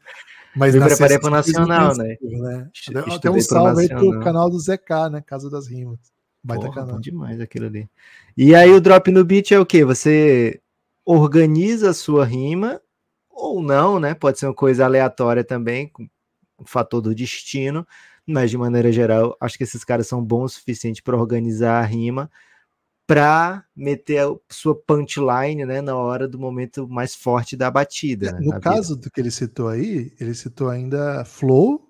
Mas Me preparei você fez Nacional, né? né? Até um salve aí pro canal do ZK, né? Casa das Rimas. Baita Porra, canal. demais aquilo ali. E aí o drop no beat é o quê? Você organiza a sua rima ou não, né? Pode ser uma coisa aleatória também, com o fator do destino, mas de maneira geral, acho que esses caras são bons o suficiente para organizar a rima para meter a sua punchline, né, na hora do momento mais forte da batida, né, No na vida. caso do que ele citou aí, ele citou ainda flow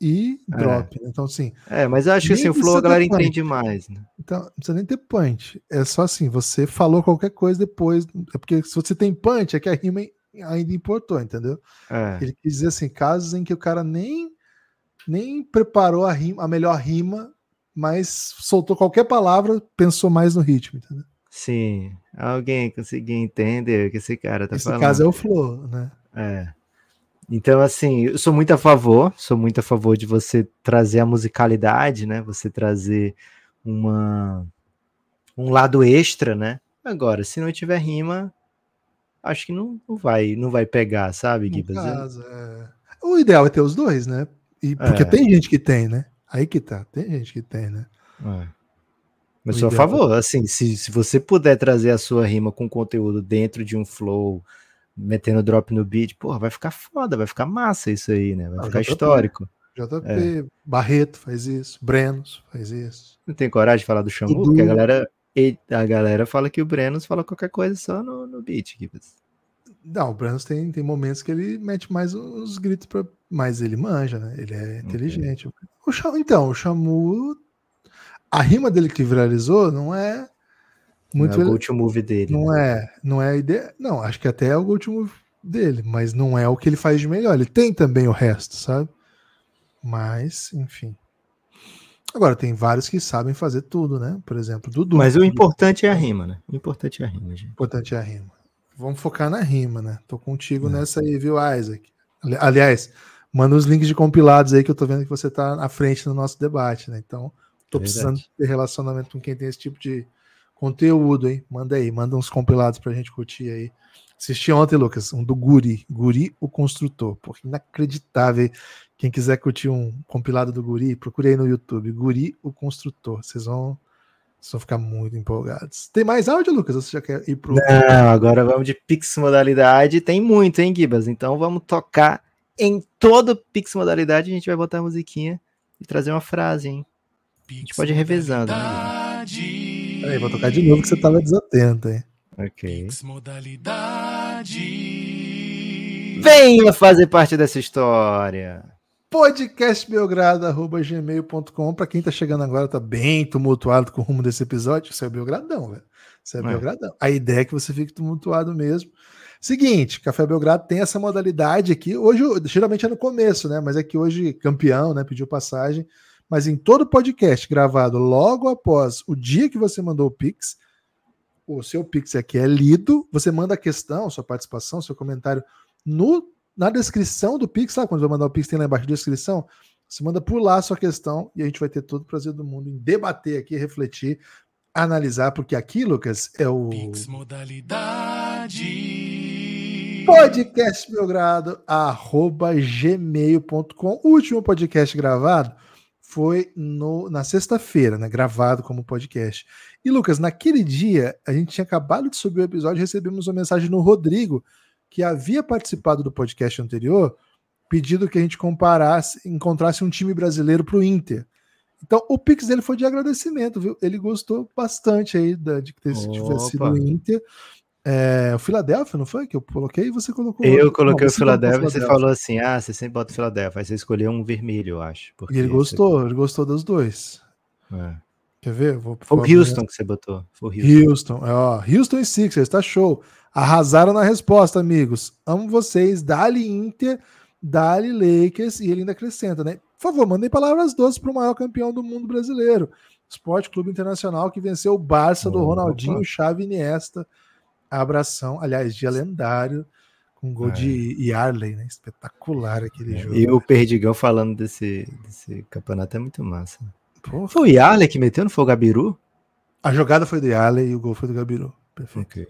e É. drop. né? Então, assim, É, mas eu acho que assim, o flow a galera entende mais, né? Então, não precisa nem ter punch. É só assim, você falou qualquer coisa depois. É porque se você tem punch, é que a rima ainda importou, entendeu? É. Ele quis dizer assim, casos em que o cara nem, nem preparou a, rima, a melhor rima, mas soltou qualquer palavra, pensou mais no ritmo, entendeu? Sim, alguém conseguiu entender o que esse cara tá Esse falando. caso é o flow, né? É. Então, assim, eu sou muito a favor, sou muito a favor de você trazer a musicalidade, né? Você trazer uma um lado extra, né? Agora, se não tiver rima, acho que não, não vai, não vai pegar, sabe, Gibas? Caso, é... O ideal é ter os dois, né? E, porque É. tem gente que tem, né? Aí que tá, tem gente que tem, né? É. Mas sou a favor, assim, se, se você puder trazer a sua rima com conteúdo dentro de um flow, metendo drop no beat, porra, vai ficar foda, vai ficar massa isso aí, né? Vai Ah, ficar JP. histórico. JP, É. Barreto faz isso, Brenos faz isso. Não tem coragem de falar do Xamu, porque a galera, e- a galera fala que o Brenos fala qualquer coisa só no, no beat. Não, o Brenos tem, tem momentos que ele mete mais os gritos, pra... mas ele manja, né? Ele é inteligente. O Xa- Então, o Xamu, a rima dele que viralizou não é muito. não é o go-to move dele. Não né? é, não é a ideia. Não, acho que até é o último dele, mas não é o que ele faz de melhor. Ele tem também o resto, sabe? Mas, enfim. Agora, tem vários que sabem fazer tudo, né? Por exemplo, Dudu. Mas o importante é a rima, né? O importante é a rima, gente. importante é a rima. Vamos focar na rima, né? Tô contigo É. nessa aí, viu, Isaac? Ali- Aliás, manda os links de compilados aí que eu tô vendo que você tá à frente no nosso debate, né? Então, tô Verdade. precisando ter relacionamento com quem tem esse tipo de conteúdo, hein? Manda aí, manda uns compilados pra gente curtir aí. Assisti ontem, Lucas, um do Guri, Guri o Construtor. Pô, inacreditável. Quem quiser curtir um compilado do Guri, procure aí no YouTube, Guri o Construtor. Vocês vão, vocês vão ficar muito empolgados. Tem mais áudio, Lucas? Ou você já quer ir pro. Não, agora vamos de Pix modalidade. Tem muito, hein, Gibas? Então vamos tocar em todo Pix modalidade. A gente vai botar a musiquinha e trazer uma frase, hein? A gente pode ir revezando, né? Peraí, vou tocar de novo que você tava desatento, hein? Ok. Venha fazer parte dessa história. podcastbelgrado.gmail.com Para quem tá chegando agora, tá bem tumultuado com o rumo desse episódio. Isso é Belgradão, velho. Isso é, É. Belgradão. A ideia é que você fique tumultuado mesmo. Seguinte, Café Belgrado tem essa modalidade aqui. Hoje, geralmente é no começo, né? Mas é que hoje, campeão, né? Pediu passagem. Mas em todo podcast gravado logo após o dia que você mandou o Pix, o seu Pix aqui é lido. Você manda a questão, sua participação, seu comentário no, na descrição do Pix, sabe? Quando eu mandar o Pix, tem lá embaixo descrição. Você manda por lá a sua questão e a gente vai ter todo o prazer do mundo em debater aqui, refletir, analisar, porque aqui, Lucas, é o Pix modalidade. podcastbelgrado@gmail.com. O último podcast gravado foi no, na sexta-feira, né? Gravado como podcast. E Lucas, naquele dia a gente tinha acabado de subir o episódio, e recebemos uma mensagem no Rodrigo que havia participado do podcast anterior, pedindo que a gente comparasse, encontrasse um time brasileiro para o Inter. Então, o Pix dele foi de agradecimento, viu? Ele gostou bastante aí da, de que tivesse sido o Inter. É, o Philadelphia, não foi? Que eu coloquei e você colocou. Eu coloquei Não, o você Philadelphia e você falou assim: ah, você sempre bota o Philadelphia. Aí você escolheu um vermelho, eu acho. E ele você- gostou, ele gostou dos dois. É. Quer ver? Vou, Foi o Houston que você botou. Foi o Houston. Houston, é, ó, Houston e Sixers, tá show. Arrasaram na resposta, amigos. Amo vocês. Dali Inter, Dali Lakers. E ele ainda acrescenta, né? Por favor, mandem palavras doces para o maior campeão do mundo brasileiro. Esporte Clube Internacional que venceu o Barça do Opa. Ronaldinho, Xavi e Iniesta. Abração. Aliás, dia lendário. Com gol É. de Yarley, né? Espetacular aquele jogo. E o Perdigão falando desse, desse campeonato é muito massa. Porra. Foi o Yarley que meteu, não foi o Gabiru? A jogada foi do Yarley e o gol foi do Gabiru. Perfeito. Ok.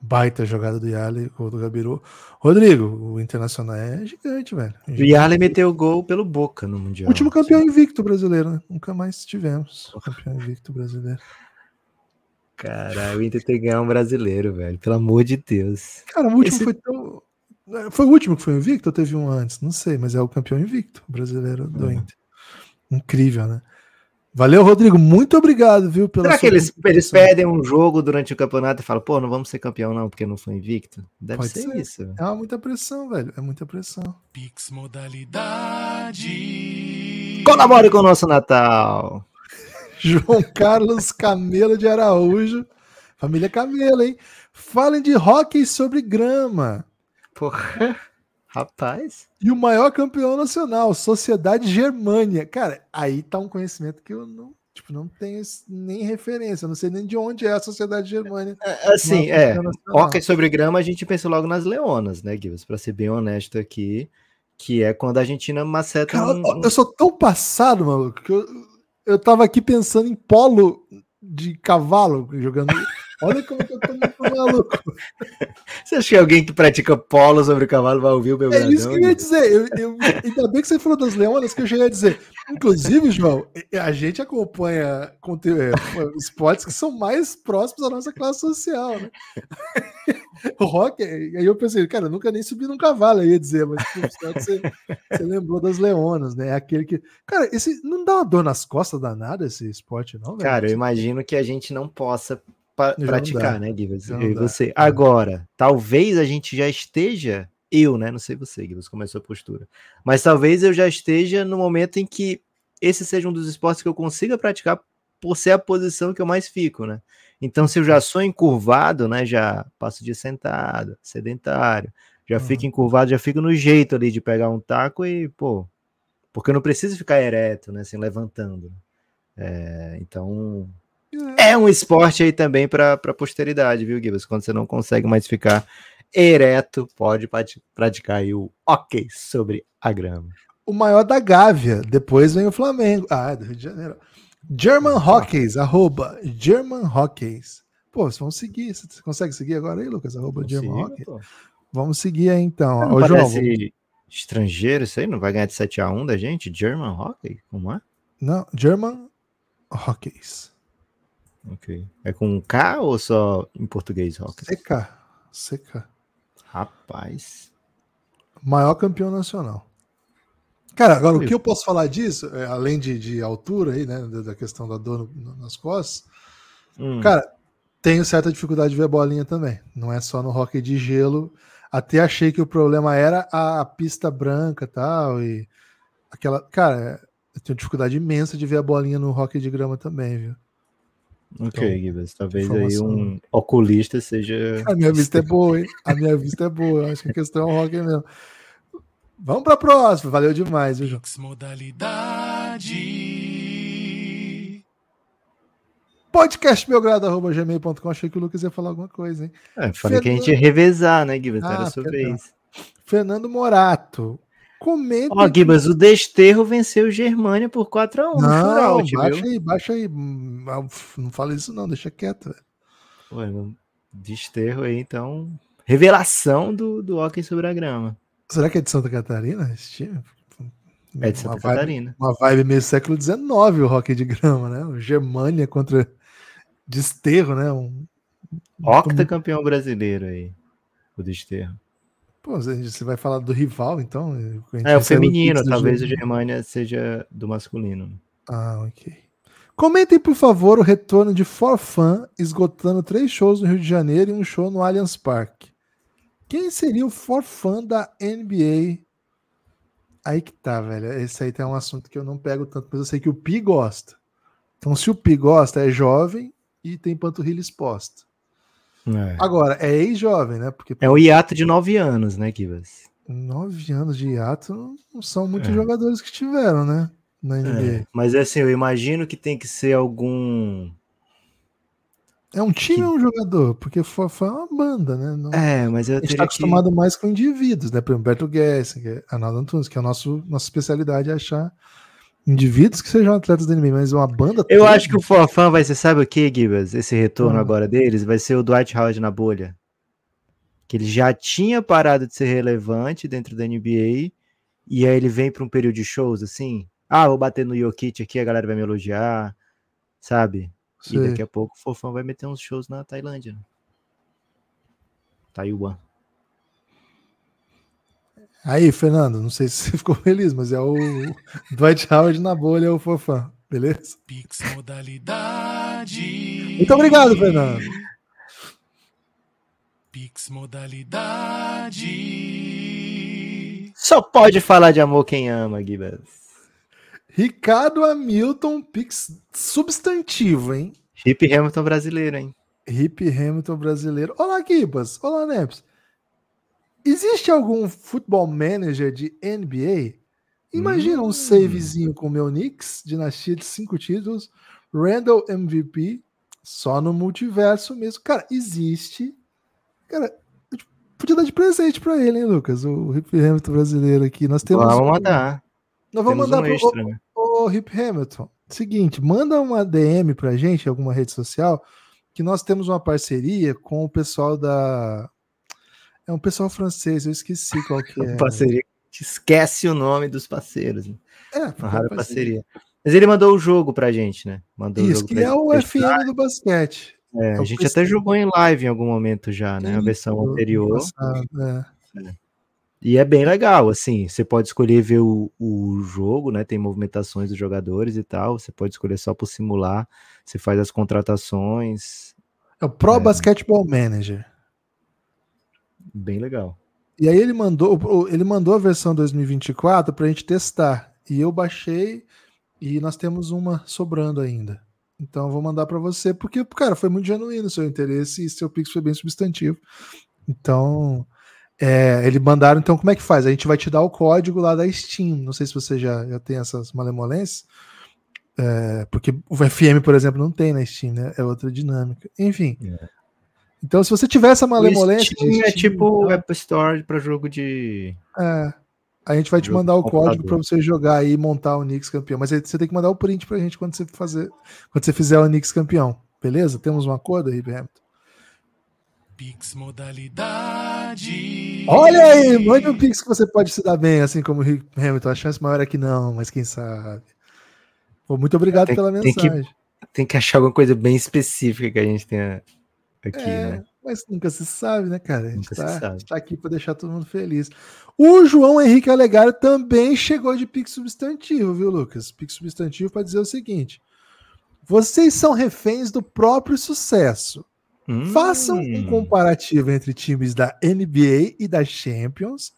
Baita jogada do Yarley, gol do Gabiru. Rodrigo, o Internacional é gigante, velho. O Yarley meteu o gol pelo Boca no Mundial. Último campeão invicto brasileiro, né? Nunca mais tivemos campeão invicto brasileiro. Caralho, o Inter tem que ganhar um brasileiro, velho. Pelo amor de Deus. Cara, o último Esse- foi tão. é, Foi o último que foi invicto ou teve um antes? Não sei, mas é o campeão invicto brasileiro do Uhum. Inter. Incrível, né? Valeu, Rodrigo. Muito obrigado, viu? Pela Será que eles, eles perdem um jogo durante o campeonato e falam, pô, não vamos ser campeão não, porque não foi invicto? Deve Pode ser, ser. isso. É muita pressão, velho. É muita pressão. Pix modalidade. Colabore com o nosso Natal. João Carlos Camelo de Araújo. Família Camelo, hein? Falem de hóquei sobre grama. Porra, rapaz. E o maior campeão nacional, Sociedade Germânia. Cara, aí tá um conhecimento que eu não, tipo, não tenho nem referência. Eu não sei nem de onde é a Sociedade Germânia. Assim, Maior é. campeão nacional. Hockey sobre grama, a gente pensa logo nas leonas, né, Gibbs? Pra ser bem honesto aqui, que é quando a Argentina maceta Cara, um... eu sou tão passado, maluco, que eu, eu tava aqui pensando em polo de cavalo jogando. Olha como que eu tô muito maluco. Você acha que alguém que pratica polo sobre cavalo vai ouvir o É Belgradão? isso que eu ia dizer. Eu, eu- ainda bem que você falou das leonas, que eu já ia dizer. Inclusive, João, a gente acompanha é, esportes que são mais próximos da nossa classe social, né? O rock, aí eu pensei, cara, eu nunca nem subi num cavalo, eu ia dizer, mas pô, você, você lembrou das leonas, né? É aquele que. Cara, esse não dá uma dor nas costas danada esse esporte, não, velho? Cara, eu imagino que a gente não possa não praticar, dá. né? Já Eu e dá. você. Agora, talvez a gente já esteja, eu, né? Não sei você, Gibbs, como é a sua postura. Mas talvez eu já esteja no momento em que esse seja um dos esportes que eu consiga praticar por ser a posição que eu mais fico, né? Então, se eu já sou encurvado, né? Já passo de sentado, sedentário, já Uhum. fico encurvado, já fico no jeito ali de pegar um taco e, pô, porque eu não preciso ficar ereto, né? Assim, levantando. É, então, é um esporte aí também para a posteridade, viu, Gibbs? Quando você não consegue mais ficar ereto, pode prati- praticar aí o hockey sobre a grama. o maior da Gávea. Depois vem o Flamengo. Ah, é do Rio de Janeiro. German Hockeys, arroba German Hockeys. Pô, vocês vão seguir. Você consegue seguir agora aí, Lucas? Arroba German Consigo, Hockey. pô. Vamos seguir aí então. Não Ô, João, parece vamos- estrangeiro isso aí? Não vai ganhar de 7x1 da gente? German Hockey? Como é? não, German Hockeys. Ok. É com K ou só em português hockey? CK. CK. Rapaz. Maior campeão nacional. Cara, agora o que eu posso falar disso, é, além de, de altura aí, né, da questão da dor no- nas costas, Hum, Cara, tenho certa dificuldade de ver bolinha também. Não é só no hockey de gelo. Até achei que o problema era a pista branca tal, e aquela. Cara, eu tenho dificuldade imensa de ver a bolinha no hockey de grama também, viu? Ok, Então. Talvez aí um oculista seja. A minha vista é boa, hein? A minha vista é boa. Eu acho que a questão é o hockey mesmo. Vamos para a próxima. Valeu demais, viu, João? Modalidade. Podcastbelgrado.gmail.com. Achei que o Lucas ia falar alguma coisa, hein? É, falei que a gente ia revezar, né, Gibas? Ah, Era a sua vez. Fernando Morato. Comenta. Ó, Gibas, o Desterro venceu o Germânia por 4x1 no não, baixa viu? aí, baixa aí. Hum, Não fala isso, não, deixa quieto. velho. Ué, Desterro aí, então. Revelação do, do hockey sobre a grama. Será que é de Santa Catarina esse time? É de Santa Uma vibe- Catarina. Uma vibe meio século XIX, o hockey de grama, né? O Germânia contra Desterro, né? Um, Octacampeão brasileiro aí. O Desterro. Pô, você vai falar do rival, então? É, o feminino, talvez o. Germânia seja do masculino. Ah, ok. Comentem, por favor, o retorno de For Fun, esgotando três shows no Rio de Janeiro e um show no Allianz Parque. Quem seria o For Fun da NBA? Aí que tá, velho. Esse aí tem um assunto que eu não pego tanto, mas eu sei que o Pi gosta. Então, se o Pi gosta, é jovem e tem panturrilha exposta. É. Agora, é ex-jovem, né? Porque É um hiato de nove anos, né, Kivas? nove anos de hiato não- são muitos É. jogadores que tiveram, né? Na NBA. É, mas assim, eu imagino que tem que ser algum. É, um time Que- ou um jogador? Porque Fun é uma banda, né? Não- É, mas eu A gente está que. acostumado mais com indivíduos, né? Por exemplo, Berto Gessinger, Arnaldo Antunes, que é a nosso, nossa especialidade é achar indivíduos que sejam atletas da NBA, mas uma banda. Eu toda- acho que o Forfã vai ser, sabe o que, Gibas? Esse retorno Hum. agora deles vai ser o Dwight Howard na bolha. Que ele já tinha parado de ser relevante dentro da NBA, e aí ele vem para um período de shows assim. Ah, vou bater no Jokic aqui, a galera vai me elogiar, sabe? E daqui a pouco o Fofão vai meter uns shows na Tailândia. né? Taiwan. Aí, Fernando, não sei se você ficou feliz, mas é o Dwight Howard na bolha, é o Fofã, beleza? Pix modalidade. Muito obrigado, Fernando. Pix modalidade. Só pode falar de amor quem ama, Gibas. Ricardo Hamilton, Pix substantivo, hein? Hip Hamilton brasileiro, hein? Hip Hamilton brasileiro. Olá, Gibas. Olá, Neps. Existe algum futebol manager de NBA? Imagina um Hum. savezinho com o meu Knicks, dinastia de cinco títulos, Randall MVP, só no multiverso mesmo. Cara, existe. Cara, eu podia dar de presente pra ele, hein, Lucas? O Hip Hamilton brasileiro aqui. Nós temos. Vamos um- mandar. Nós vamos mandar um pro, extra, né? Ô, Hip Hamilton, seguinte, manda uma DM pra gente, alguma rede social, que nós temos uma parceria com o pessoal da. É um pessoal francês, eu esqueci qual que é. Parceria. Esquece o nome dos parceiros. né? É, Uma rara parceria. Mas ele mandou o jogo pra gente, né? Mandou o Isso, que é gente o. FM do basquete. É, é a gente até jogou em live em algum momento já, né? A Sim, versão no- no anterior. passado, é. E é bem legal, assim. Você pode escolher ver o, o jogo, né? Tem movimentações dos jogadores e tal. Você pode escolher só por simular. Você faz as contratações. É o Pro É. Basketball Manager. Bem legal. E aí ele mandou, ele mandou a versão 2024 pra gente testar. E eu baixei e nós temos uma sobrando ainda. Então eu vou mandar pra você, porque, cara, foi muito genuíno o seu interesse e seu Pix foi bem substantivo. Então, é, eles mandaram, então como é que faz? A gente vai te dar o código lá da Steam. Não sei se você já, já tem essas malemolências. É, porque o FM, por exemplo, não tem na Steam, né? É outra dinâmica. Enfim. Então, se você tiver essa malemolência. Steam é tipo o então- App Store para jogo de. é. A gente vai te mandar o código para você jogar aí e montar o Knicks campeão. Mas aí você tem que mandar o print pra gente quando você fazer, quando você fizer o Knicks campeão. Beleza? Temos um acordo aí, Hamilton? Pix modalidade. Olha aí, mande um Pix que você pode se dar bem, assim como o Rick Hamilton. A chance maior é que não, mas quem sabe. Pô, muito obrigado Tem- pela tem que- mensagem. Tem que achar alguma coisa bem específica que a gente tenha aqui, É, né? mas nunca se sabe, né, cara? A gente Nunca tá, sabe. tá aqui para deixar todo mundo feliz. O João Henrique Alegário também chegou de Pix substantivo, viu, Lucas? Pix substantivo para dizer o seguinte: vocês são reféns do próprio sucesso. Façam um Hum. comparativo entre times da NBA e da Champions.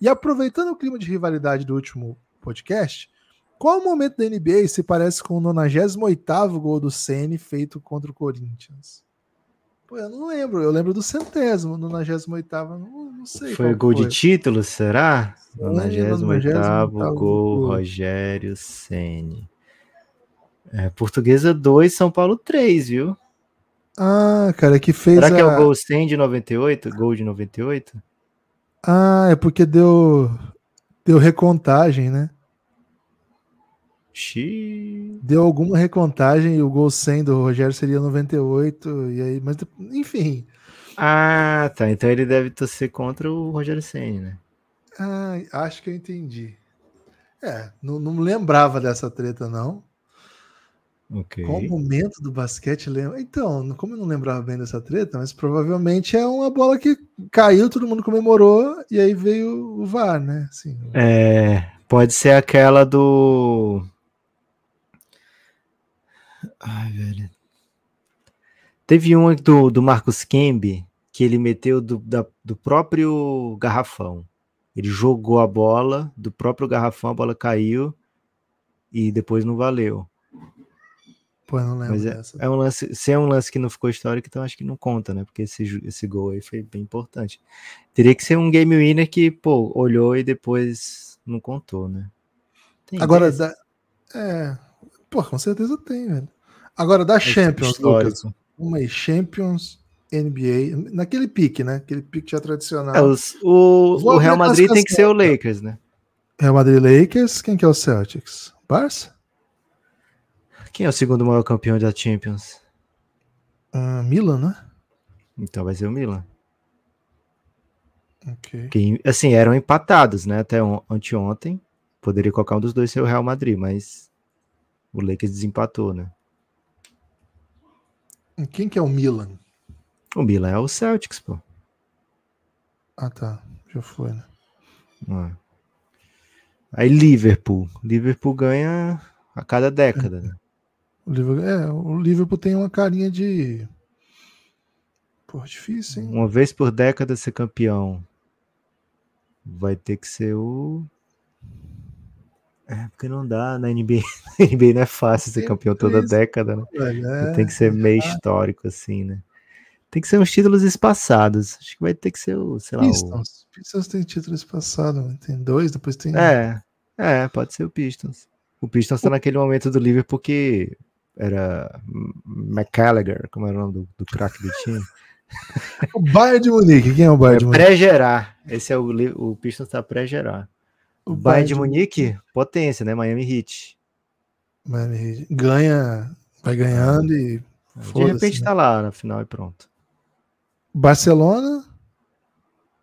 E aproveitando o clima de rivalidade do último podcast, qual momento da NBA se parece com o 98 gol do Ceni feito contra o Corinthians? Pô, eu não lembro. Eu lembro do centésimo, 98 não, não sei. Foi gol foi. de título, será? Foi, 98 98º gol, gol. Rogério Ceni. É, Portuguesa 2, São Paulo 3, viu? Ah, cara, que fez. Será que é a- o gol 100 de 98? Gol de 98? Ah, é porque deu. Deu recontagem, né? Xiii. Deu alguma recontagem e o gol 100 do Rogério seria 98. E aí, mas enfim. Ah, tá. Então ele deve torcer contra o Rogério Ceni, né? Ah, acho que eu entendi. É, não, não lembrava dessa treta, não. Ok. Qual momento do basquete lembra? Então, como eu não lembrava bem dessa treta, mas provavelmente é uma bola que caiu, todo mundo comemorou, e aí veio o VAR, né? Assim, É, pode ser aquela do. Ai, velho. Teve uma do, do Marcos Kembe que ele meteu do, da- do próprio garrafão. Ele jogou a bola do próprio garrafão, a bola caiu e depois não valeu. pô, não lembro Mas é, é um lance, se é um lance que não ficou histórico, então acho que não conta, né? Porque esse, esse gol aí foi bem importante. Teria que ser um game winner que, pô, olhou e depois não contou, né? Tem Agora, da, é, pô, com certeza tem, velho. Agora, da Esse Champions, Lucas, uma aí, Champions, NBA, naquele pique, né? Aquele pique já tradicional. É, os- o, o Real Madrid tem que ser o. Lakers, né? Real Madrid Lakers, quem que é o Celtics? Barça? Quem é o segundo maior campeão da Champions? Ah, Milan, né? Então vai ser o Milan. Ok. Que, assim, eram empatados, né? Até on- anteontem. Poderia colocar um dos dois ser o Real Madrid, mas o Lakers desempatou, né? Quem que é o Milan? O Milan é o Celtics, pô. Ah, tá. Já foi, né? Ah. Aí Liverpool. Liverpool ganha a cada década, né? O Liverpool, é, o Liverpool tem uma carinha de. Pô, difícil, hein? Uma vez por década ser campeão. Vai ter que ser o. É, porque não dá na NBA. Na NBA não é fácil ser campeão toda três, década, né? É, Tem que ser meio histórico, assim, né? Tem que ser uns títulos espaçados. Acho que vai ter que ser o, sei lá, o. Pistons. Pistons tem título esse passado, né? tem dois, depois tem. É, é, pode ser o Pistons. O Pistons tá naquele momento do Liverpool que era McCallagher, como era o nome do, do craque do time. O Bayern de Munique, quem é o Bayern de É Munique? pré-gerar. Esse é o, o Pistons tá pré-gerar. O Bayern de Munique, potência, né? Miami Heat. Miami Heat. Ganha, vai ganhando e. De repente né? tá lá na final e pronto. Barcelona,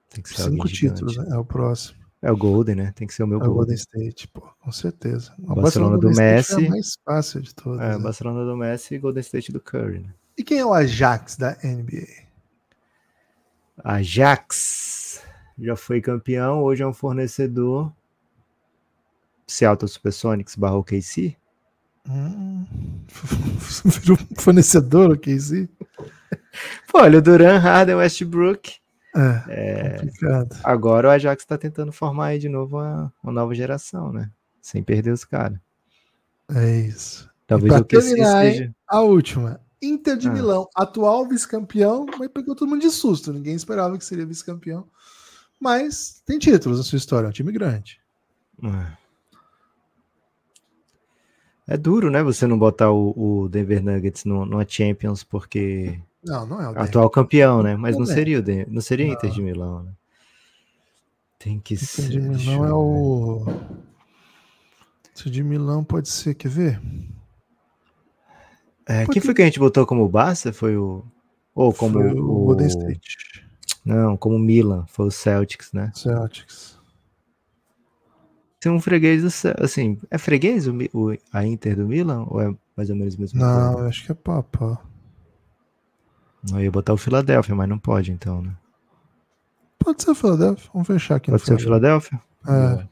Tem que ser cinco títulos, né? É o próximo. É o Golden, né? Tem que ser o meu É Golden Golden. State, pô, com certeza. O Barcelona do State foi Messi. a mais fácil de todas. É, né? Barcelona do Messi e Golden State do Curry, né? E quem é o Ajax da NBA? Ajax já foi campeão, hoje é um fornecedor. Seattle Supersonics barra OKC. Hum, virou um fornecedor, o KZ? Pô, olha, o Duran, Harden, Westbrook. É, complicado. Agora o Ajax tá tentando formar aí de novo uma, uma nova geração, né? Sem perder os caras. É isso. Talvez o OKC hein? seja... A última. Inter de Ah. Milão, atual vice-campeão, mas pegou todo mundo de susto. Ninguém esperava que seria vice-campeão. Mas tem títulos na sua história, é um time grande. É duro, né? Você não botar o, o Denver Nuggets no, numa Champions porque Não, não é o Denver. atual campeão, né? Mas não Também. seria o Den- não seria Não. Inter de Milão, né? Tem que Inter ser. de deixa Milão é o. Inter de Milão pode ser, quer ver? É, Porque- quem foi que a gente botou como Barça? Foi o. Ou como Foi o. o Golden State. Não, como Milan. Foi o Celtics, né? Celtics. Tem um freguês do Cel- assim, é freguês o, o- a Inter do Milan ou é mais ou menos a mesma Não, coisa? eu acho que é papo. Eu ia botar o Philadelphia, mas não pode então, né? Pode ser o Philadelphia. Vamos fechar aqui Pode ser o Philadelphia? É,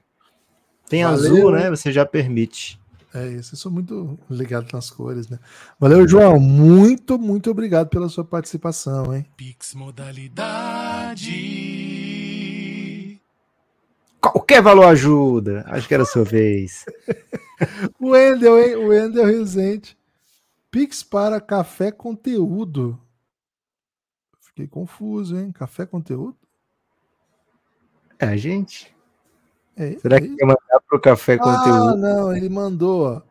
Tem Valeu, azul, né? Você já permite. É isso, eu sou muito ligado nas cores, né? Valeu, João. Muito, muito obrigado pela sua participação, hein? Pix modalidade. Qualquer valor ajuda. Acho que era a sua vez. O Wendel, hein? O Wendel Rezende. Pix para café conteúdo. Fiquei confuso, hein? Café conteúdo? É a gente. É, Será é que quer mandar pro café Ah, conteúdo? não, ele mandou. ó.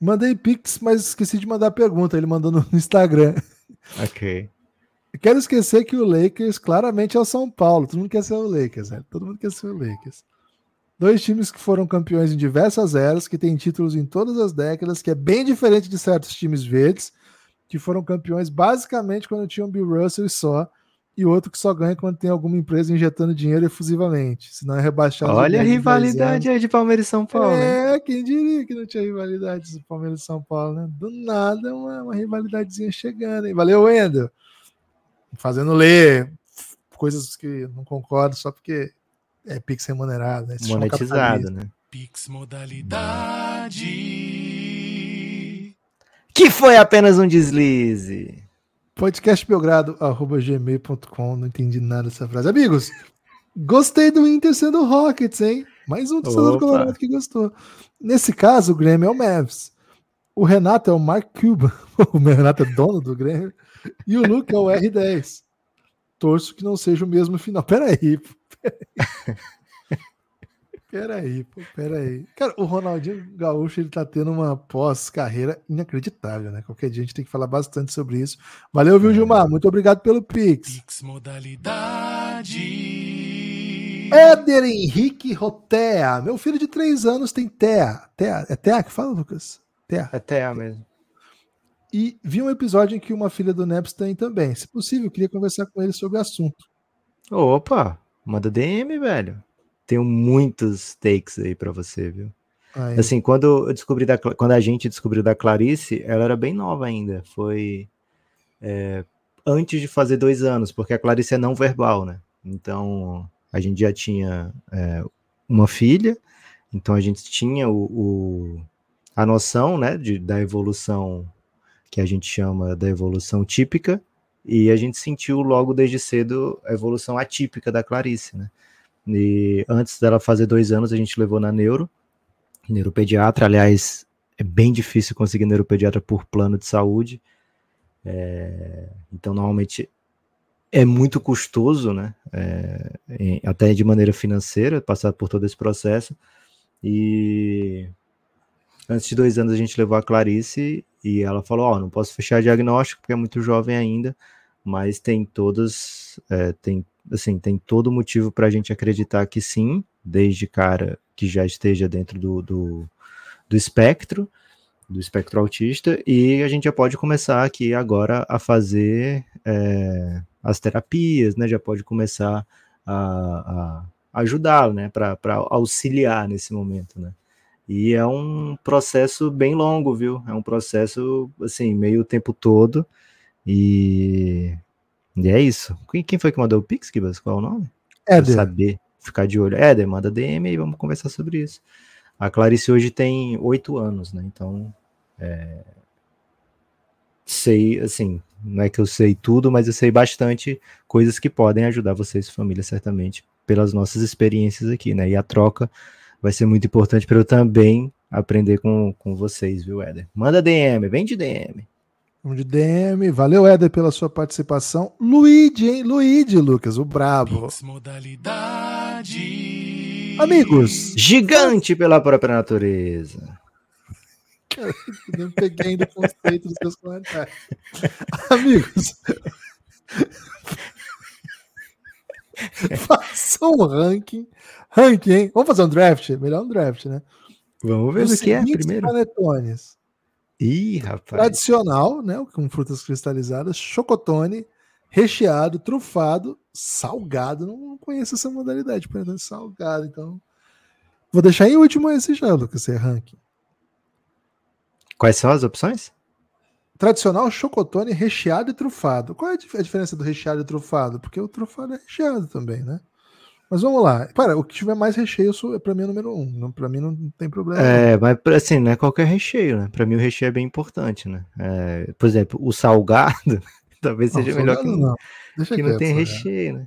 Mandei Pix, mas esqueci de mandar a pergunta. Ele mandou no Instagram. Ok. Quero esquecer que o Lakers claramente é o São Paulo. Todo mundo quer ser o Lakers, né? Todo mundo quer ser o Lakers. Dois times que foram campeões em diversas eras, que têm títulos em todas as décadas, que é bem diferente de certos times verdes, que foram campeões basicamente quando tinham Bill Russell e só, e outro que só ganha quando tem alguma empresa injetando dinheiro efusivamente, senão é rebaixado. de Olha a 10 em 10 rivalidade aí de Palmeiras e São Paulo. é, quem diria que não tinha rivalidade do Palmeiras e São Paulo, né? Do nada, uma, uma rivalidadezinha chegando, hein? Valeu, Wendel. Fazendo ler coisas que não concordo só porque é Pix remunerado, né? Monetizado, né? Pix modalidade. Que foi apenas um deslize. Podcastbelgrado.gmail.com Não entendi nada dessa frase. Amigos, gostei do Inter sendo Rockets, hein? Mais um torcedor colorado que gostou. Nesse caso, o Grêmio é o Mavs. O Renato é o Mark Cuban. O Renato é dono do Grêmio. E o Luke é o R10. Torço que não seja o mesmo final. Peraí, pô. Peraí, pô, peraí. Cara, o Ronaldinho Gaúcho, ele tá tendo uma pós-carreira inacreditável, né? Qualquer dia a gente tem que falar bastante sobre isso. Valeu, viu, Gilmar? Muito obrigado pelo Pix. Pix modalidade. Éder Henrique Rotea. Meu filho de três anos tem TEA. TEA. É TEA que fala, Lucas? TEA. Até a mesmo. E vi um episódio em que uma filha do Neps tem também. Se possível, eu queria conversar com ele sobre o assunto. Opa, manda DM, velho. Tenho muitos takes aí pra você, viu? Aí. Assim, quando eu descobri da, quando a gente descobriu da Clarice, ela era bem nova ainda. Foi é, antes de fazer dois anos, porque a Clarice é não verbal, né? Então a gente já tinha é, uma filha, então a gente tinha o, o- a noção, né, de, da evolução que a gente chama da evolução típica, e a gente sentiu logo desde cedo a evolução atípica da Clarice, né? E antes dela fazer dois anos, a gente levou na neuro, neuropediatra. Aliás, é bem difícil conseguir neuropediatra por plano de saúde. É, então, normalmente é muito custoso, né? É, em- até de maneira financeira, passar por todo esse processo. E antes de dois anos a gente levou a Clarice e ela falou: Ó, não posso fechar diagnóstico porque é muito jovem ainda, mas tem todas, é, tem assim, tem todo motivo para a gente acreditar que sim, desde cara que já esteja dentro do, do, do espectro, do espectro autista, e a gente já pode começar aqui agora a fazer é, as terapias, né? Já pode começar a, a ajudá-lo, né? Para auxiliar nesse momento, né? E é um processo bem longo, viu? É um processo, assim, meio o tempo todo. E, e é isso. Quem, quem foi que mandou o Pix, Kibas? Qual é o nome? Éder. saber, ficar de olho. Éder, manda DM e vamos conversar sobre isso. A Clarice hoje tem oito anos, né? Então, é, sei, assim, não é que eu sei tudo, mas eu sei bastante coisas que podem ajudar vocês, família, certamente, pelas nossas experiências aqui, né? E a troca vai ser muito importante para eu também aprender com, com vocês, viu, Éder? Manda DM, vem de DM. Vamos de DM. Valeu, Éder, pela sua participação. Luigi, hein? Luigi, Lucas, o brabo. Modalidade. Amigos, Gigante pela própria natureza. não peguei ainda o conceito dos seus comentários. Amigos, faça um ranking. Ranking, hein? Vamos fazer um draft? Melhor um draft, né? Vamos ver o que é primeiro. panetones. Ih, rapaz. Tradicional, né? Com frutas cristalizadas, chocotone, recheado, trufado, salgado. Não, conheço essa modalidade, panetone salgado, então. Vou deixar em último esse já, Lucas, esse ranking. Quais são as opções? Tradicional, chocotone, recheado e trufado. Qual é a diferença do recheado e trufado? Porque o trufado é recheado também, né? Mas vamos lá. Cara, o que tiver mais recheio sou- pra mim é número um. Não, pra mim não tem problema. É, mas assim, não é qualquer recheio, né? Pra mim o recheio é bem importante, né? É, por exemplo, o salgado talvez não. seja melhor que, não. Deixa que não tem salgado. recheio, né?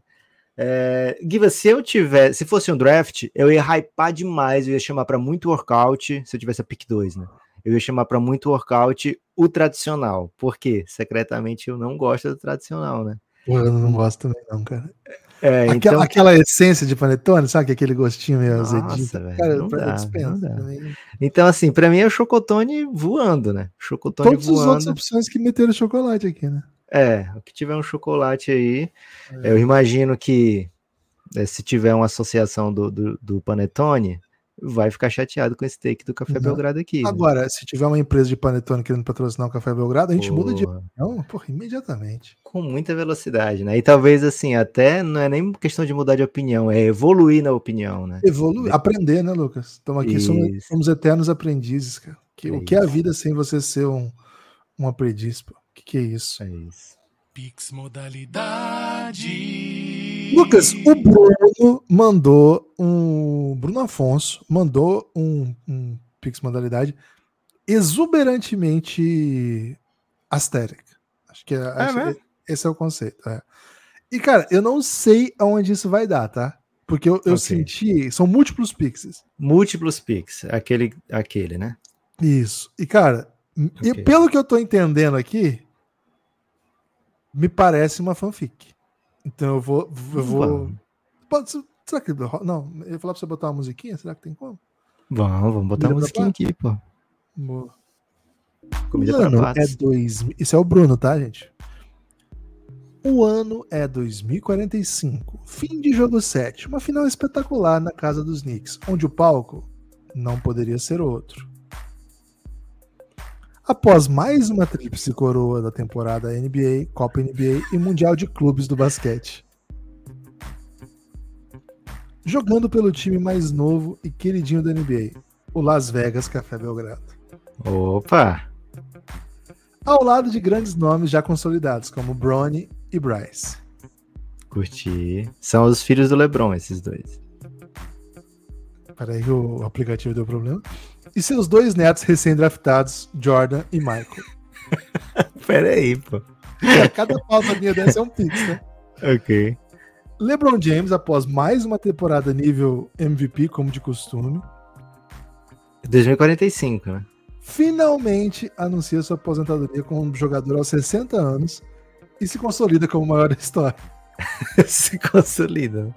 É, Giva, se eu tiver, se fosse um draft, eu ia hypar demais, eu ia chamar pra muito workout, se eu tivesse a pick 2, né? Eu ia chamar pra muito workout o tradicional. Por quê? Secretamente eu não gosto do tradicional, né? Eu não gosto também, não, cara. É, Aquela, então, aquela essência de panetone, sabe? que Aquele gostinho meio Nossa, azedinho. velho, Cara, não dá, dispensa. não dá. então assim, pra mim é o chocotone voando, né? Chocotone Todas as outras voando. opções que meteram chocolate aqui, né? É, o que tiver um chocolate aí, eu imagino que eh, se tiver uma associação do, do, do Panetone, vai ficar chateado com esse take do Café Não. Belgrado aqui. né? Agora, se tiver uma empresa de panetone querendo patrocinar o Café Belgrado, a gente muda de Porra, opinião, porra, imediatamente. Com muita velocidade, né? E talvez assim, até não é nem questão de mudar de opinião, é evoluir na opinião, né? Evoluir, aprender, né, Lucas? Estamos aqui, somos, Isso. somos eternos aprendizes, cara. Que, É o que é a vida sem você ser um, um aprendiz, pô? O que, que é isso? É isso. Pix modalidade. Lucas, o Bruno mandou um. Bruno Afonso mandou um, um Pix modalidade exuberantemente asteric. Acho que, é, acho mesmo? que esse é o conceito. é. E, cara, eu não sei aonde isso vai dar, tá? Porque eu, eu Ok. senti. São múltiplos Pixes. Múltiplos Pix, aquele, aquele, né? Isso. E, cara, e Ok. pelo que eu tô entendendo aqui, me parece uma fanfic. Então eu vou. Eu vou pode, ser- será que. Não, eu ia falar pra você botar uma musiquinha? Será que tem como? vamos, vamos botar a Comida musiquinha pra aqui, pô. Boa. Comida o ano é dois, Isso é o Bruno, tá, gente? O ano é 2045. Fim de jogo 7. Uma final espetacular na casa dos Knicks, onde o palco não poderia ser outro. Após mais uma tríplice coroa da temporada NBA, Copa NBA e Mundial de Clubes do Basquete. Jogando pelo time mais novo e queridinho da NBA, o Las Vegas Café Belgrado Opa! ao lado de grandes nomes já consolidados, como Bronny e Bryce. Curti. São os filhos do Lebron, esses dois. Peraí, que o aplicativo deu problema. E seus dois netos recém-draftados, Jordan e Michael. Pera aí, pô. Cada pauta minha dessa é um pix, né? Ok. LeBron James, após mais uma temporada nível MVP, como de costume, 2045, né? finalmente anuncia sua aposentadoria como jogador aos 60 anos e se consolida como o maior da história. Se consolida.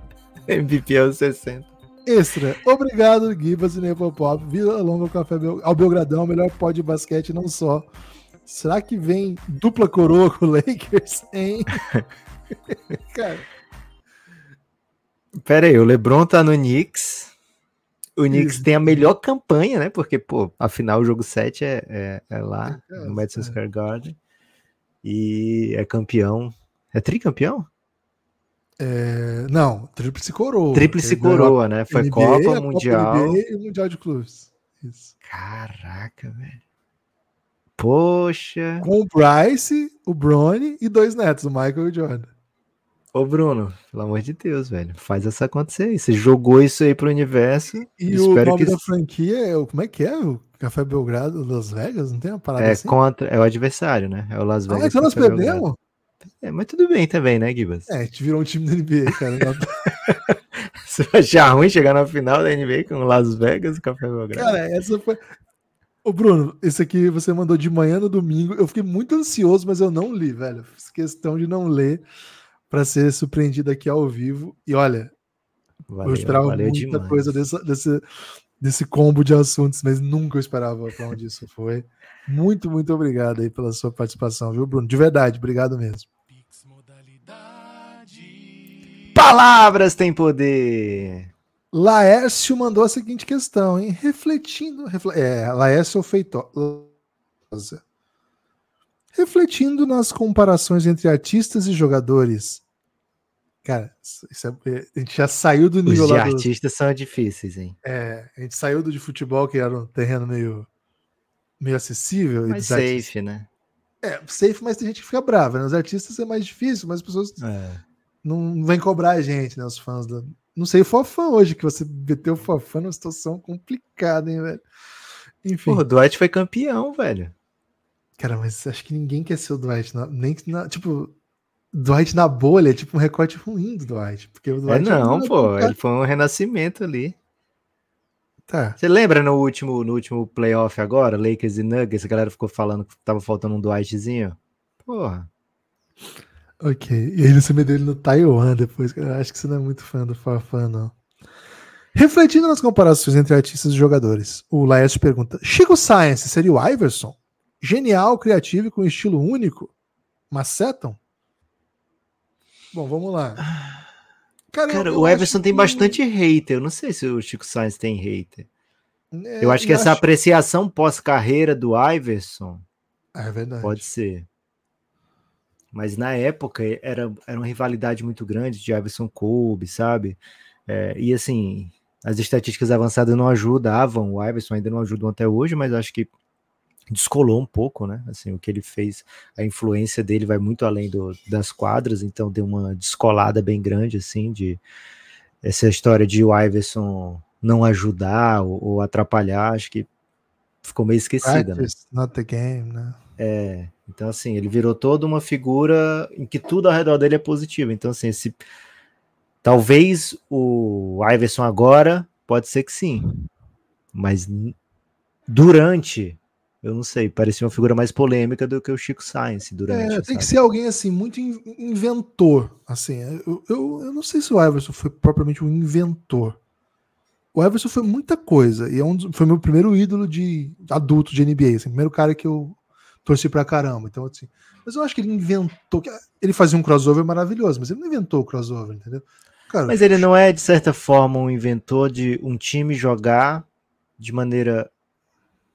MVP aos 60. Extra. Obrigado, Gibas e Nepopop. Vida longa Café ao Belgradão, melhor pod de basquete, não só. Será que vem dupla coroa com o Lakers, hein? Cara, Pera aí, o LeBron tá no Knicks. O Knicks Isso. tem a melhor campanha, né? Porque, pô, afinal o jogo 7 é, é, é lá, É, no Madison é. Square Garden. E é campeão. É tricampeão? É, não, tríplice coroa. Tríplice coroa, né? Foi NBA, Copa, a Mundial. NBA e Mundial de Clubes. Isso. Caraca, velho. Poxa. Com o Bryce, o Bronny e dois netos, o Michael e o Jordan. Ô, Bruno, pelo amor de Deus, velho. Faz isso acontecer aí. Você jogou isso aí pro universo. E o nome que da franquia é o. Como é que é? O Café Belgrado Las Vegas? Não tem uma parada é assim? contra. É o adversário, né? É o Las Ah, Vegas. então nós perdemos? É, mas tudo bem também, né, Gibas? É, a gente virou um time da NBA, cara. Você vai achar ruim chegar na final da NBA com Las Vegas e Café Belgrado? Cara, essa foi. Ô, Bruno, esse aqui você mandou de manhã no domingo. Eu fiquei muito ansioso, mas eu não li, velho. Fiz questão de não ler pra ser surpreendido aqui ao vivo. E olha, valeu, eu esperava muita demais. coisa dessa, desse, desse combo de assuntos, mas nunca eu esperava pra onde isso foi. Muito, muito obrigado aí pela sua participação, viu, Bruno? De verdade, obrigado mesmo. Palavras têm poder. Laércio mandou a seguinte questão, hein? Refletindo. refle- é, Laércio Feitosa. Refletindo nas comparações entre artistas e jogadores. Cara, é- a gente já saiu do Os nível de lá do, artistas são difíceis, hein? é, A gente saiu do de futebol, que era um terreno meio, meio acessível. e Mais dos artistas- safe, né? É, safe, mas tem gente que fica brava. Né? Os artistas é mais difícil, mas as pessoas É. não vêm cobrar a gente, né? Os fãs do, Não sei o Fofã hoje, que você meteu o Fofã numa situação complicada, hein, velho? Enfim. Porra, o Dwight foi campeão, velho. Cara, mas acho que ninguém quer ser o Dwight. na- nem na, tipo, Dwight na bolha é tipo um recorte ruim do Dwight. Porque o É Dwight não, um pô. Ele foi um renascimento ali. Tá. Você lembra no último, no último playoff agora, Lakers e Nuggets, a galera ficou falando que tava faltando um Dwightzinho? Porra. Ok. E aí você meteu ele no Taiwan depois. cara. Eu acho que você não é muito fã do Fafã, não. Refletindo nas comparações entre artistas e jogadores, o Laércio pergunta: Chico Science seria o Iverson? Genial, criativo e com estilo único? Macetam? Bom, vamos lá. Cara, Cara, o acho Everson tem que- bastante hater. Eu não sei se o Chico Sainz tem hater. É, Eu acho que essa apreciação pós-carreira do Iverson É verdade. pode ser. Mas na época era, era uma rivalidade muito grande de Iverson Kobe, sabe? É, e assim, as estatísticas avançadas não ajudavam, o Iverson ainda não ajudam até hoje, mas acho que descolou um pouco, né? Assim, o que ele fez, a influência dele vai muito além do- das quadras, então deu uma descolada bem grande, assim, de essa história de o Iverson não ajudar ou, ou atrapalhar, acho que ficou meio esquecida, né? Practice, not the game, né? É, então assim, ele virou toda uma figura em que tudo ao redor dele é positivo. Então assim, esse talvez o Iverson agora pode ser que sim, mas durante, eu não sei, parecia uma figura mais polêmica do que o Chico Science durante. É, tem que sabe? ser alguém assim, muito in- inventor. Assim, eu, eu, eu não sei se o Iverson foi propriamente um inventor. O Iverson foi muita coisa. E é um foi meu primeiro ídolo de adulto de NBA. Assim, primeiro cara que eu torci pra caramba. Então, assim, mas eu acho que ele inventou. que- Ele fazia um crossover maravilhoso, mas ele não inventou o crossover, entendeu? Cara, Mas ele não é de certa forma um inventor de um time jogar de maneira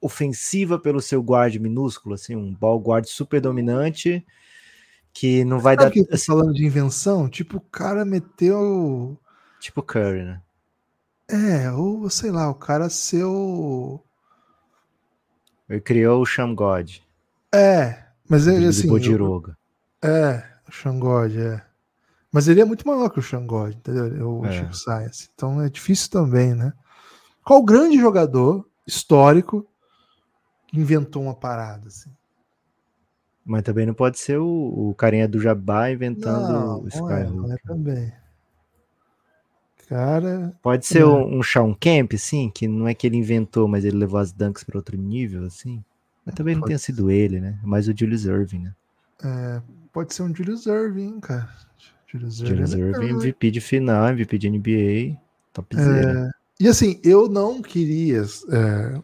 ofensiva pelo seu guard minúsculo, assim, um ball guard super dominante que não vai sabe dar que eu falando de invenção? Tipo, o cara meteu. tipo Curry, né? É, ou sei lá, o cara seu. Ele criou o Sham God, É, mas ele assim. eu- Bodiroga. É, o Xangode, é. Mas ele é muito maior que o Xangode, entendeu? O É. Chico Science. Então é difícil também, né? Qual grande jogador histórico que inventou uma parada assim? Mas também não pode ser o, o carinha do Jabá inventando Não, o não é, Skyhook. não é também. Cara, Pode ser Não. um, um Shawn Kemp, sim, que não é que ele inventou, mas ele levou as dunks para outro nível, assim. Mas também não Pode tenha sido ele, né? Mais o Julius Irving, né? pode ser um Julius Irving, cara. Julius. Julius é Irving, né? MVP de final, MVP de NBA, topzera. É, e assim, eu não queria é,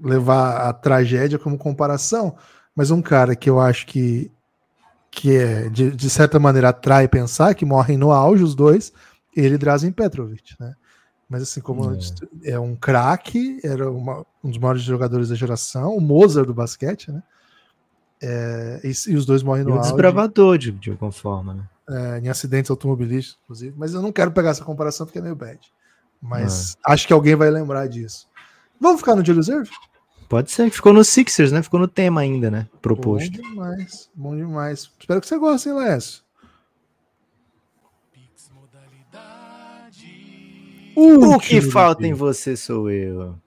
levar a tragédia como comparação, mas um cara que eu acho que, que é, de, de certa maneira atrai pensar, que morrem no auge os dois, ele Drazen Petrovic, né? Mas assim, como É. disse, é um craque, era uma- um dos maiores jogadores da geração, o Mozart do basquete, né? É, e, e os dois morrem no auge desbravador, de, de alguma forma, né? é, em acidentes automobilísticos, inclusive. Mas eu não quero pegar essa comparação porque é meio bad. Mas acho que alguém vai lembrar disso. Vamos ficar no Julius Irving? Pode ser, ficou no Sixers, né? Ficou no tema ainda, né? Bom Proposto. demais, bom demais. Espero que você goste, hein? Pix modalidade. O que falta em você sou eu.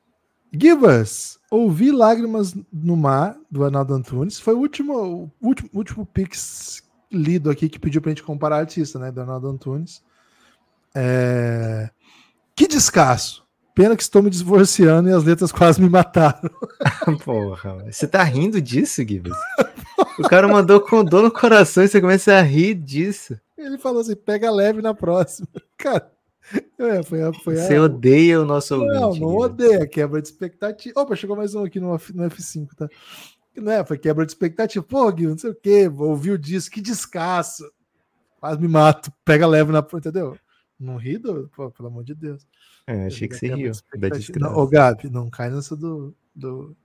Give us. Ouvi Lágrimas no Mar, do Arnaldo Antunes. Foi o último, o último, último Pix lido aqui que pediu pra gente comparar artista, né? Do Arnaldo Antunes. É, Que descasso. Pena que estou me divorciando e as letras quase me mataram. Porra, você tá rindo disso, Gibbs? o cara mandou com dor no coração e você começa a rir disso. Ele falou assim: pega leve na próxima. Cara, é, foi, a- foi a- Você odeia o nosso ouvinte. Não, não odeia, quebra de expectativa. Opa, chegou mais um aqui no, no F5, tá? Não é, foi quebra de expectativa. Pô, Gui, não sei o quê, ouviu disso, que descasso. Quase me mato, pega leve na entendeu? Não ri, do, pô, pelo amor de Deus. É, achei que você riu. Da ô, Gabi, não cai nessa do, do,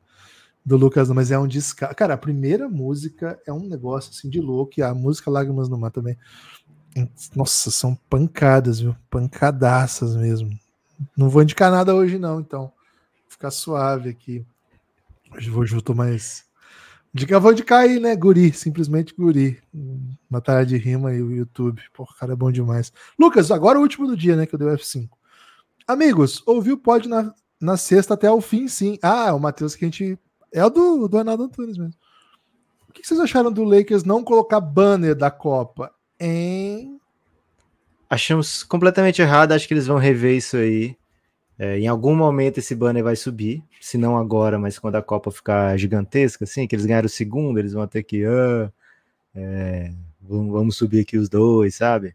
do Lucas, não, mas é um descasso. Cara, a primeira música é um negócio assim de louco, e a música Lágrimas no Mar também. Nossa, são pancadas, viu? Pancadaças mesmo. Não vou indicar nada hoje, não, então. Ficar suave aqui. Hoje, eu tô mais. Dica, vou indicar aí, né? Guri, simplesmente guri. Batalha de rima e o YouTube. Porra, cara, é bom demais. Lucas, agora o último do dia, né? Que eu dei o F5. Amigos, ouviu pode na, na sexta até o fim, sim. Ah, o Matheus que a gente. É o do, do Arnaldo Antunes mesmo. O que vocês acharam do Lakers não colocar banner da Copa? Em. Achamos completamente errado, acho que eles vão rever isso aí. É, em algum momento esse banner vai subir, se não agora, mas quando a Copa ficar gigantesca, assim, que eles ganharam o segundo, eles vão ter que. Ah, é, vamos, vamos subir aqui os dois, sabe?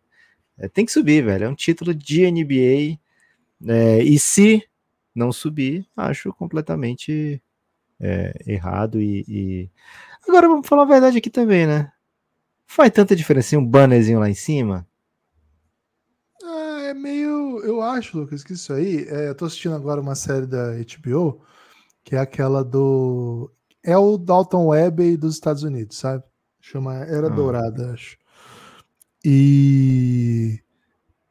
É, tem que subir, velho. É um título de NBA. É, e se não subir, acho completamente é, errado. E, e, agora vamos falar a verdade aqui também, né? Faz tanta diferença um bannerzinho lá em cima? Ah, é meio. Eu acho, Lucas, que isso aí. É, eu tô assistindo agora uma série da HBO, que é aquela do. É o Dalton Webb dos Estados Unidos, sabe? Chama Era Ah. Dourada, acho. E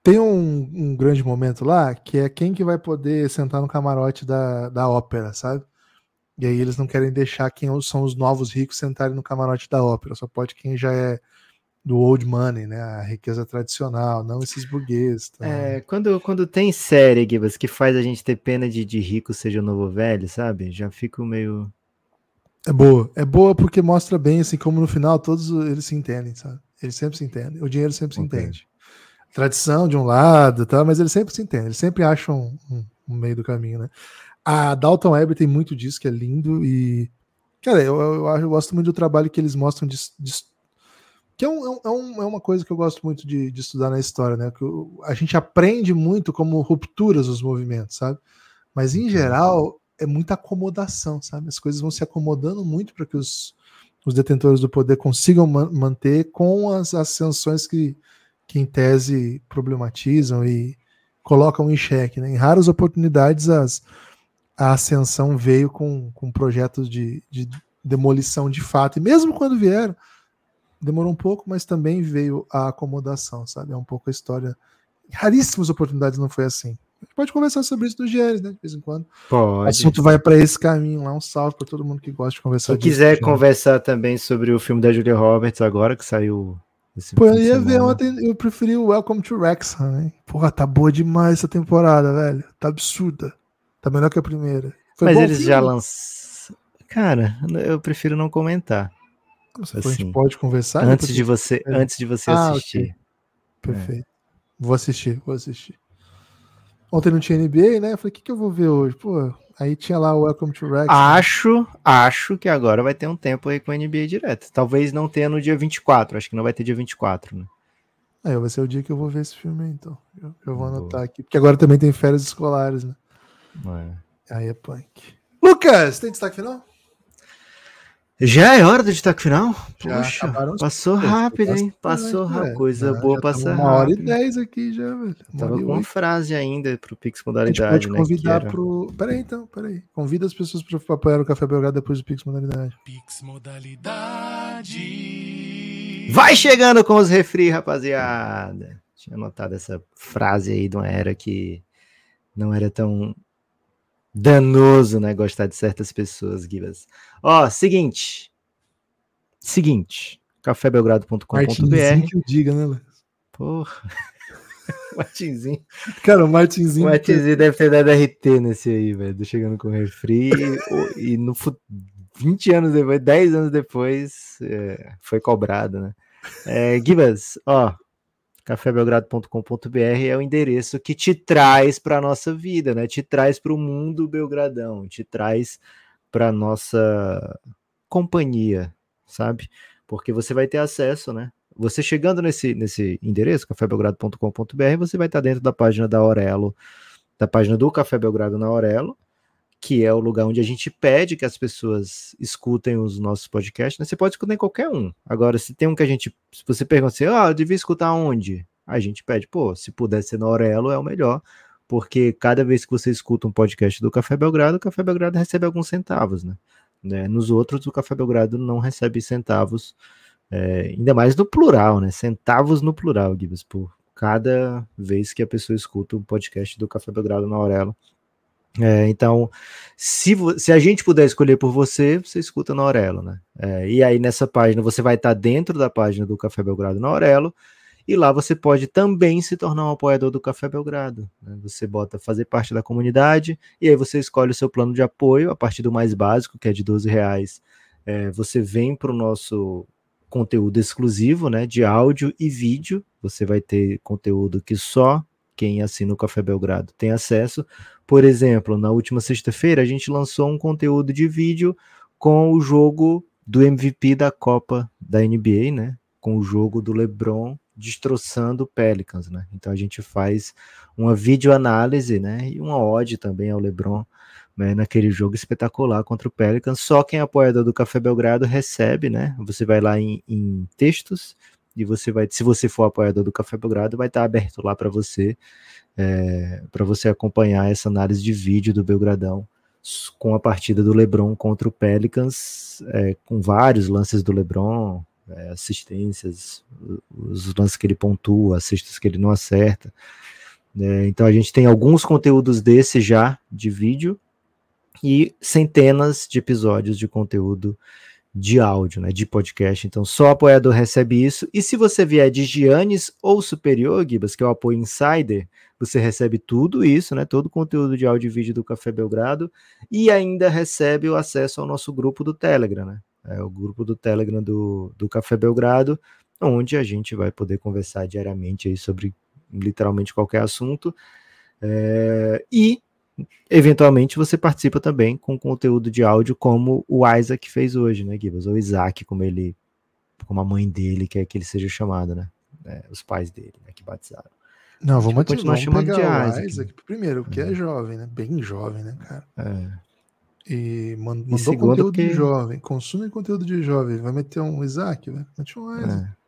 tem um, um grande momento lá que é quem que vai poder sentar no camarote da, da ópera, sabe? E aí eles não querem deixar quem são os novos ricos sentarem no camarote da ópera, só pode quem já é do old money, né? A riqueza tradicional, não esses burgueses. Tá? É, quando, quando tem série, Gibas, que faz a gente ter pena de, de rico seja o novo velho, sabe? Já fico meio. É boa. É boa porque mostra bem, assim, como no final todos eles se entendem, sabe? Eles sempre se entendem. O dinheiro sempre se Ok. entende. Tradição de um lado, tá? mas eles sempre se entendem. Eles sempre acham um, um meio do caminho, né? A Dalton Webb tem muito disso, que é lindo. E, cara, eu, eu, eu gosto muito do trabalho que eles mostram de. de- que é, um- é um- é um- é uma coisa que eu gosto muito de, de estudar na história, né? Que a gente aprende muito como rupturas os movimentos, sabe? Mas em geral é muita acomodação, sabe? As coisas vão se acomodando muito para que os, os detentores do poder consigam man- manter com as ascensões que, que em tese problematizam e colocam em xeque. Né? Em raras oportunidades as, a ascensão veio com, com projetos de, de demolição de fato. E mesmo quando vieram, demorou um pouco, mas também veio a acomodação, sabe? É um pouco a história. Em raríssimas oportunidades não foi assim. A gente pode conversar sobre isso no GERES, né? De vez em quando. O Pode. assunto vai para esse caminho lá. Um salve para todo mundo que gosta de conversar disso, quiser conversar também sobre o filme da Julia Roberts agora, que saiu. Esse Pô, eu ia ver ontem, eu preferi o Welcome to Wrexham, hein? Porra, tá boa demais essa temporada, velho. Tá absurda. Tá melhor que a primeira. Foi Mas eles filme? já lançaram. Cara, eu prefiro não comentar. Falou, a gente assim, pode conversar? antes de você, é. antes de você Ah, assistir. Perfeito. Vou assistir, vou assistir. Ontem não tinha NBA, né? Eu falei, o que, que eu vou ver hoje? Pô, aí tinha lá o Welcome to Wrexham. Acho, acho que agora vai ter um tempo aí com a NBA direto. Talvez não tenha no dia 24, acho que não vai ter dia 24, né? Aí vai ser o dia que eu vou ver esse filme aí, então. Eu, eu vou anotar aqui. Porque agora também tem férias escolares, né? É. Aí é punk. Lucas, tem destaque final? Já é hora do destaque final? Já os- passou rápido, hein? Passou né, rápido. Coisa boa passar Uma hora e rápido. dez aqui já, velho. Uma Tava e com uma frase ainda pro Pix A gente Modalidade, pode né? convidar era- pro. Peraí, então, peraí. Convida as pessoas para apoiar o Café Belgrado depois do Pix Modalidade. Pix Modalidade. Vai chegando com os refri, rapaziada. Tinha anotado essa frase aí de uma era que não era tão danoso, né? Gostar de certas pessoas, Gibas. Ó, seguinte. Seguinte. cafébelgrado.com.br que o diga, né, Lucas? Porra. Martinzinho. Cara, o Martinzinho. O Martinzinho deve ter dado RT nesse aí, velho. do Chegando com refri. e no fu- 20 anos depois, 10 anos depois, é, foi cobrado, né? É, Gibas, ó. cafébelgrado.com.br é o endereço que te traz para nossa vida, né? Te traz para o mundo Belgradão, te traz para nossa companhia, sabe? Porque você vai ter acesso, né? Você chegando nesse, nesse endereço, cafébelgrado.com.br, você vai estar dentro da página da Aurelo, da página do Café Belgrado na Aurelo, que é o lugar onde a gente pede que as pessoas escutem os nossos podcasts. Né? Você pode escutar em qualquer um. Agora, se tem um que a gente. Se você pergunta assim, ah, eu devia escutar onde? A gente pede, pô, se puder ser na Aurelo, é o melhor. Porque cada vez que você escuta um podcast do Café Belgrado, o Café Belgrado recebe alguns centavos, né? né? Nos outros, o Café Belgrado não recebe centavos, é, ainda mais no plural, né? Centavos no plural, Gibbs, por cada vez que a pessoa escuta o podcast do Café Belgrado na Aurelo. É, então, se, se a gente puder escolher por você, você escuta na Aurelo, né? É, e aí nessa página você vai estar dentro da página do Café Belgrado na Aurelo, e lá você pode também se tornar um apoiador do Café Belgrado. né? Você bota fazer parte da comunidade, e aí você escolhe o seu plano de apoio a partir do mais básico, que é de 12 reais. É, você vem para o nosso conteúdo exclusivo, né? De áudio e vídeo. Você vai ter conteúdo que só quem assina o Café Belgrado tem acesso. Por exemplo, na última sexta-feira a gente lançou um conteúdo de vídeo com o jogo do MVP da Copa da NBA, né? Com o jogo do LeBron destroçando o Pelicans, né? Então a gente faz uma videoanálise, né? E uma ode também ao LeBron, né? Naquele jogo espetacular contra o Pelicans. Só quem é apoiador do Café Belgrado recebe, né? Você vai lá em, em textos e você vai, se você for apoiador do Café Belgrado, vai estar aberto lá para você para você acompanhar essa análise de vídeo do Belgradão com a partida do LeBron contra o Pelicans, é, com vários lances do LeBron, é, assistências, os lances que ele pontua, cestas que ele não acerta. né? então a gente tem alguns conteúdos desse já de vídeo e centenas de episódios de conteúdo de áudio, né, de podcast. Então, só apoiador recebe isso. E se você vier de Giannis ou superior, Gibas, que é o apoio insider, você recebe tudo isso, né, todo o conteúdo de áudio e vídeo do Café Belgrado e ainda recebe o acesso ao nosso grupo do Telegram, né? É o grupo do Telegram do, do Café Belgrado, onde a gente vai poder conversar diariamente aí sobre literalmente qualquer assunto. É, e eventualmente você participa também com conteúdo de áudio como o Isaac fez hoje, né, Gibas? Ou Isaac, como ele, como a mãe dele quer que ele seja chamado, né? É, os pais dele, né, que batizaram. Não, vamos, Tipo, continuar chamando de Isaac, Isaac, primeiro, porque é jovem, né? Bem jovem, né, cara? É, E man- mandou segundo, conteúdo de porque- jovem, consome conteúdo de jovem. Vai meter um Isaac, velho? Mete um Isaac. é.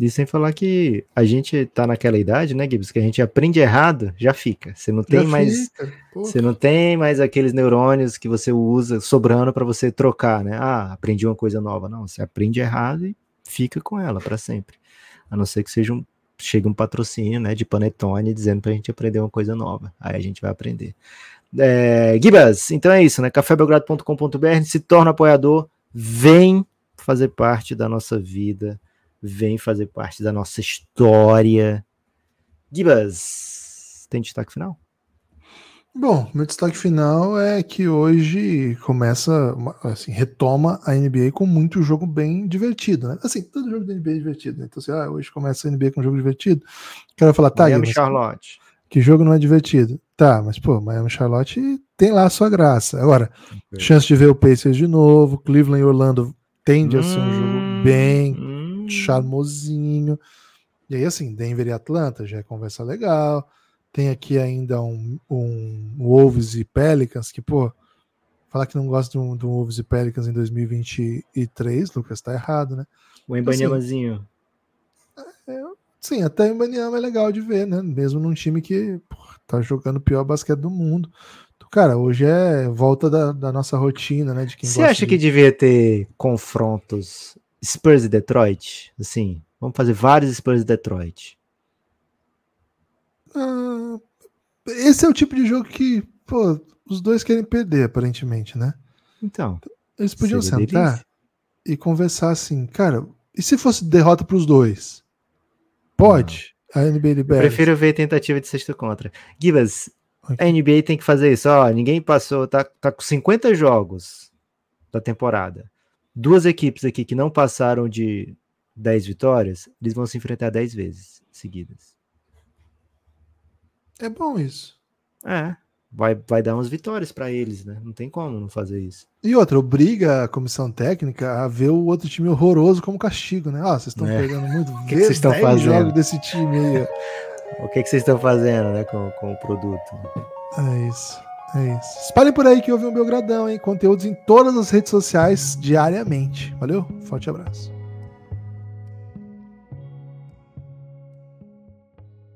E sem falar que a gente tá naquela idade, né, Gibbs, que a gente aprende errado, já fica. Você não tem Já mais. Você não tem mais aqueles neurônios que você usa sobrando para você trocar, né? Ah, aprendi uma coisa nova. Não, você aprende errado e fica com ela para sempre. A não ser que seja um, chegue um patrocínio, né, de Panetone dizendo pra gente aprender uma coisa nova. Aí a gente vai aprender. É, Gibas, então é isso, né? cafébelgrado.com.br, se torna apoiador, vem fazer parte da nossa vida, vem fazer parte da nossa história. Gibas, tem destaque final? Bom, meu destaque final é que hoje começa, assim, retoma a NBA com muito jogo bem divertido, né? Assim, todo jogo da NBA é divertido, né? Então, assim, ah, hoje começa a NBA com um jogo divertido. O cara vai falar, tá, Miami mas Charlotte. que jogo não é divertido? Tá, mas, pô, Miami Charlotte tem lá a sua graça. Agora, chance de ver o Pacers de novo, Cleveland e Orlando tende a ser um jogo bem Hum, charmosinho. E aí, assim, Denver e Atlanta já é conversa legal. Tem aqui ainda um, um Wolves e Pelicans, que, pô, falar que não gosta de um, de um Wolves e Pelicans em 2023, Lucas, tá errado, né? O Embanyamazinho. Sim, até o Mbanyama é legal de ver, né? Mesmo num time que pô, tá jogando o pior basquete do mundo. Então, cara, hoje é volta da, da nossa rotina, né? De quem Você acha de- que devia ter confrontos Spurs e Detroit? Assim, vamos fazer vários Spurs e Detroit. Ah, esse é o tipo de jogo que, pô, os dois querem perder, aparentemente, né? Então, Eles podiam sentar delícia. e conversar assim, cara, e se fosse derrota pros dois? Pode. A NBA eu libera. prefiro ver tentativa de sexta contra. Gibas, a NBA tem que fazer isso. Ó, ninguém passou, tá, tá com 50 jogos da temporada. Duas equipes aqui que não passaram de 10 vitórias, eles vão se enfrentar 10 vezes seguidas. É bom isso. É, vai, vai dar umas vitórias pra eles, né? Não tem como não fazer isso. E outra, obriga a comissão técnica a ver o outro time horroroso como castigo, né? Ah, vocês estão É. perdendo muito. que Vê vocês estão 10 fazendo? desse time aí. O que, que vocês estão fazendo, né, com, com o produto? É isso. É isso. Espalhem por aí que houve um Belgradão, hein? Conteúdos em todas as redes sociais diariamente. Valeu? Forte abraço.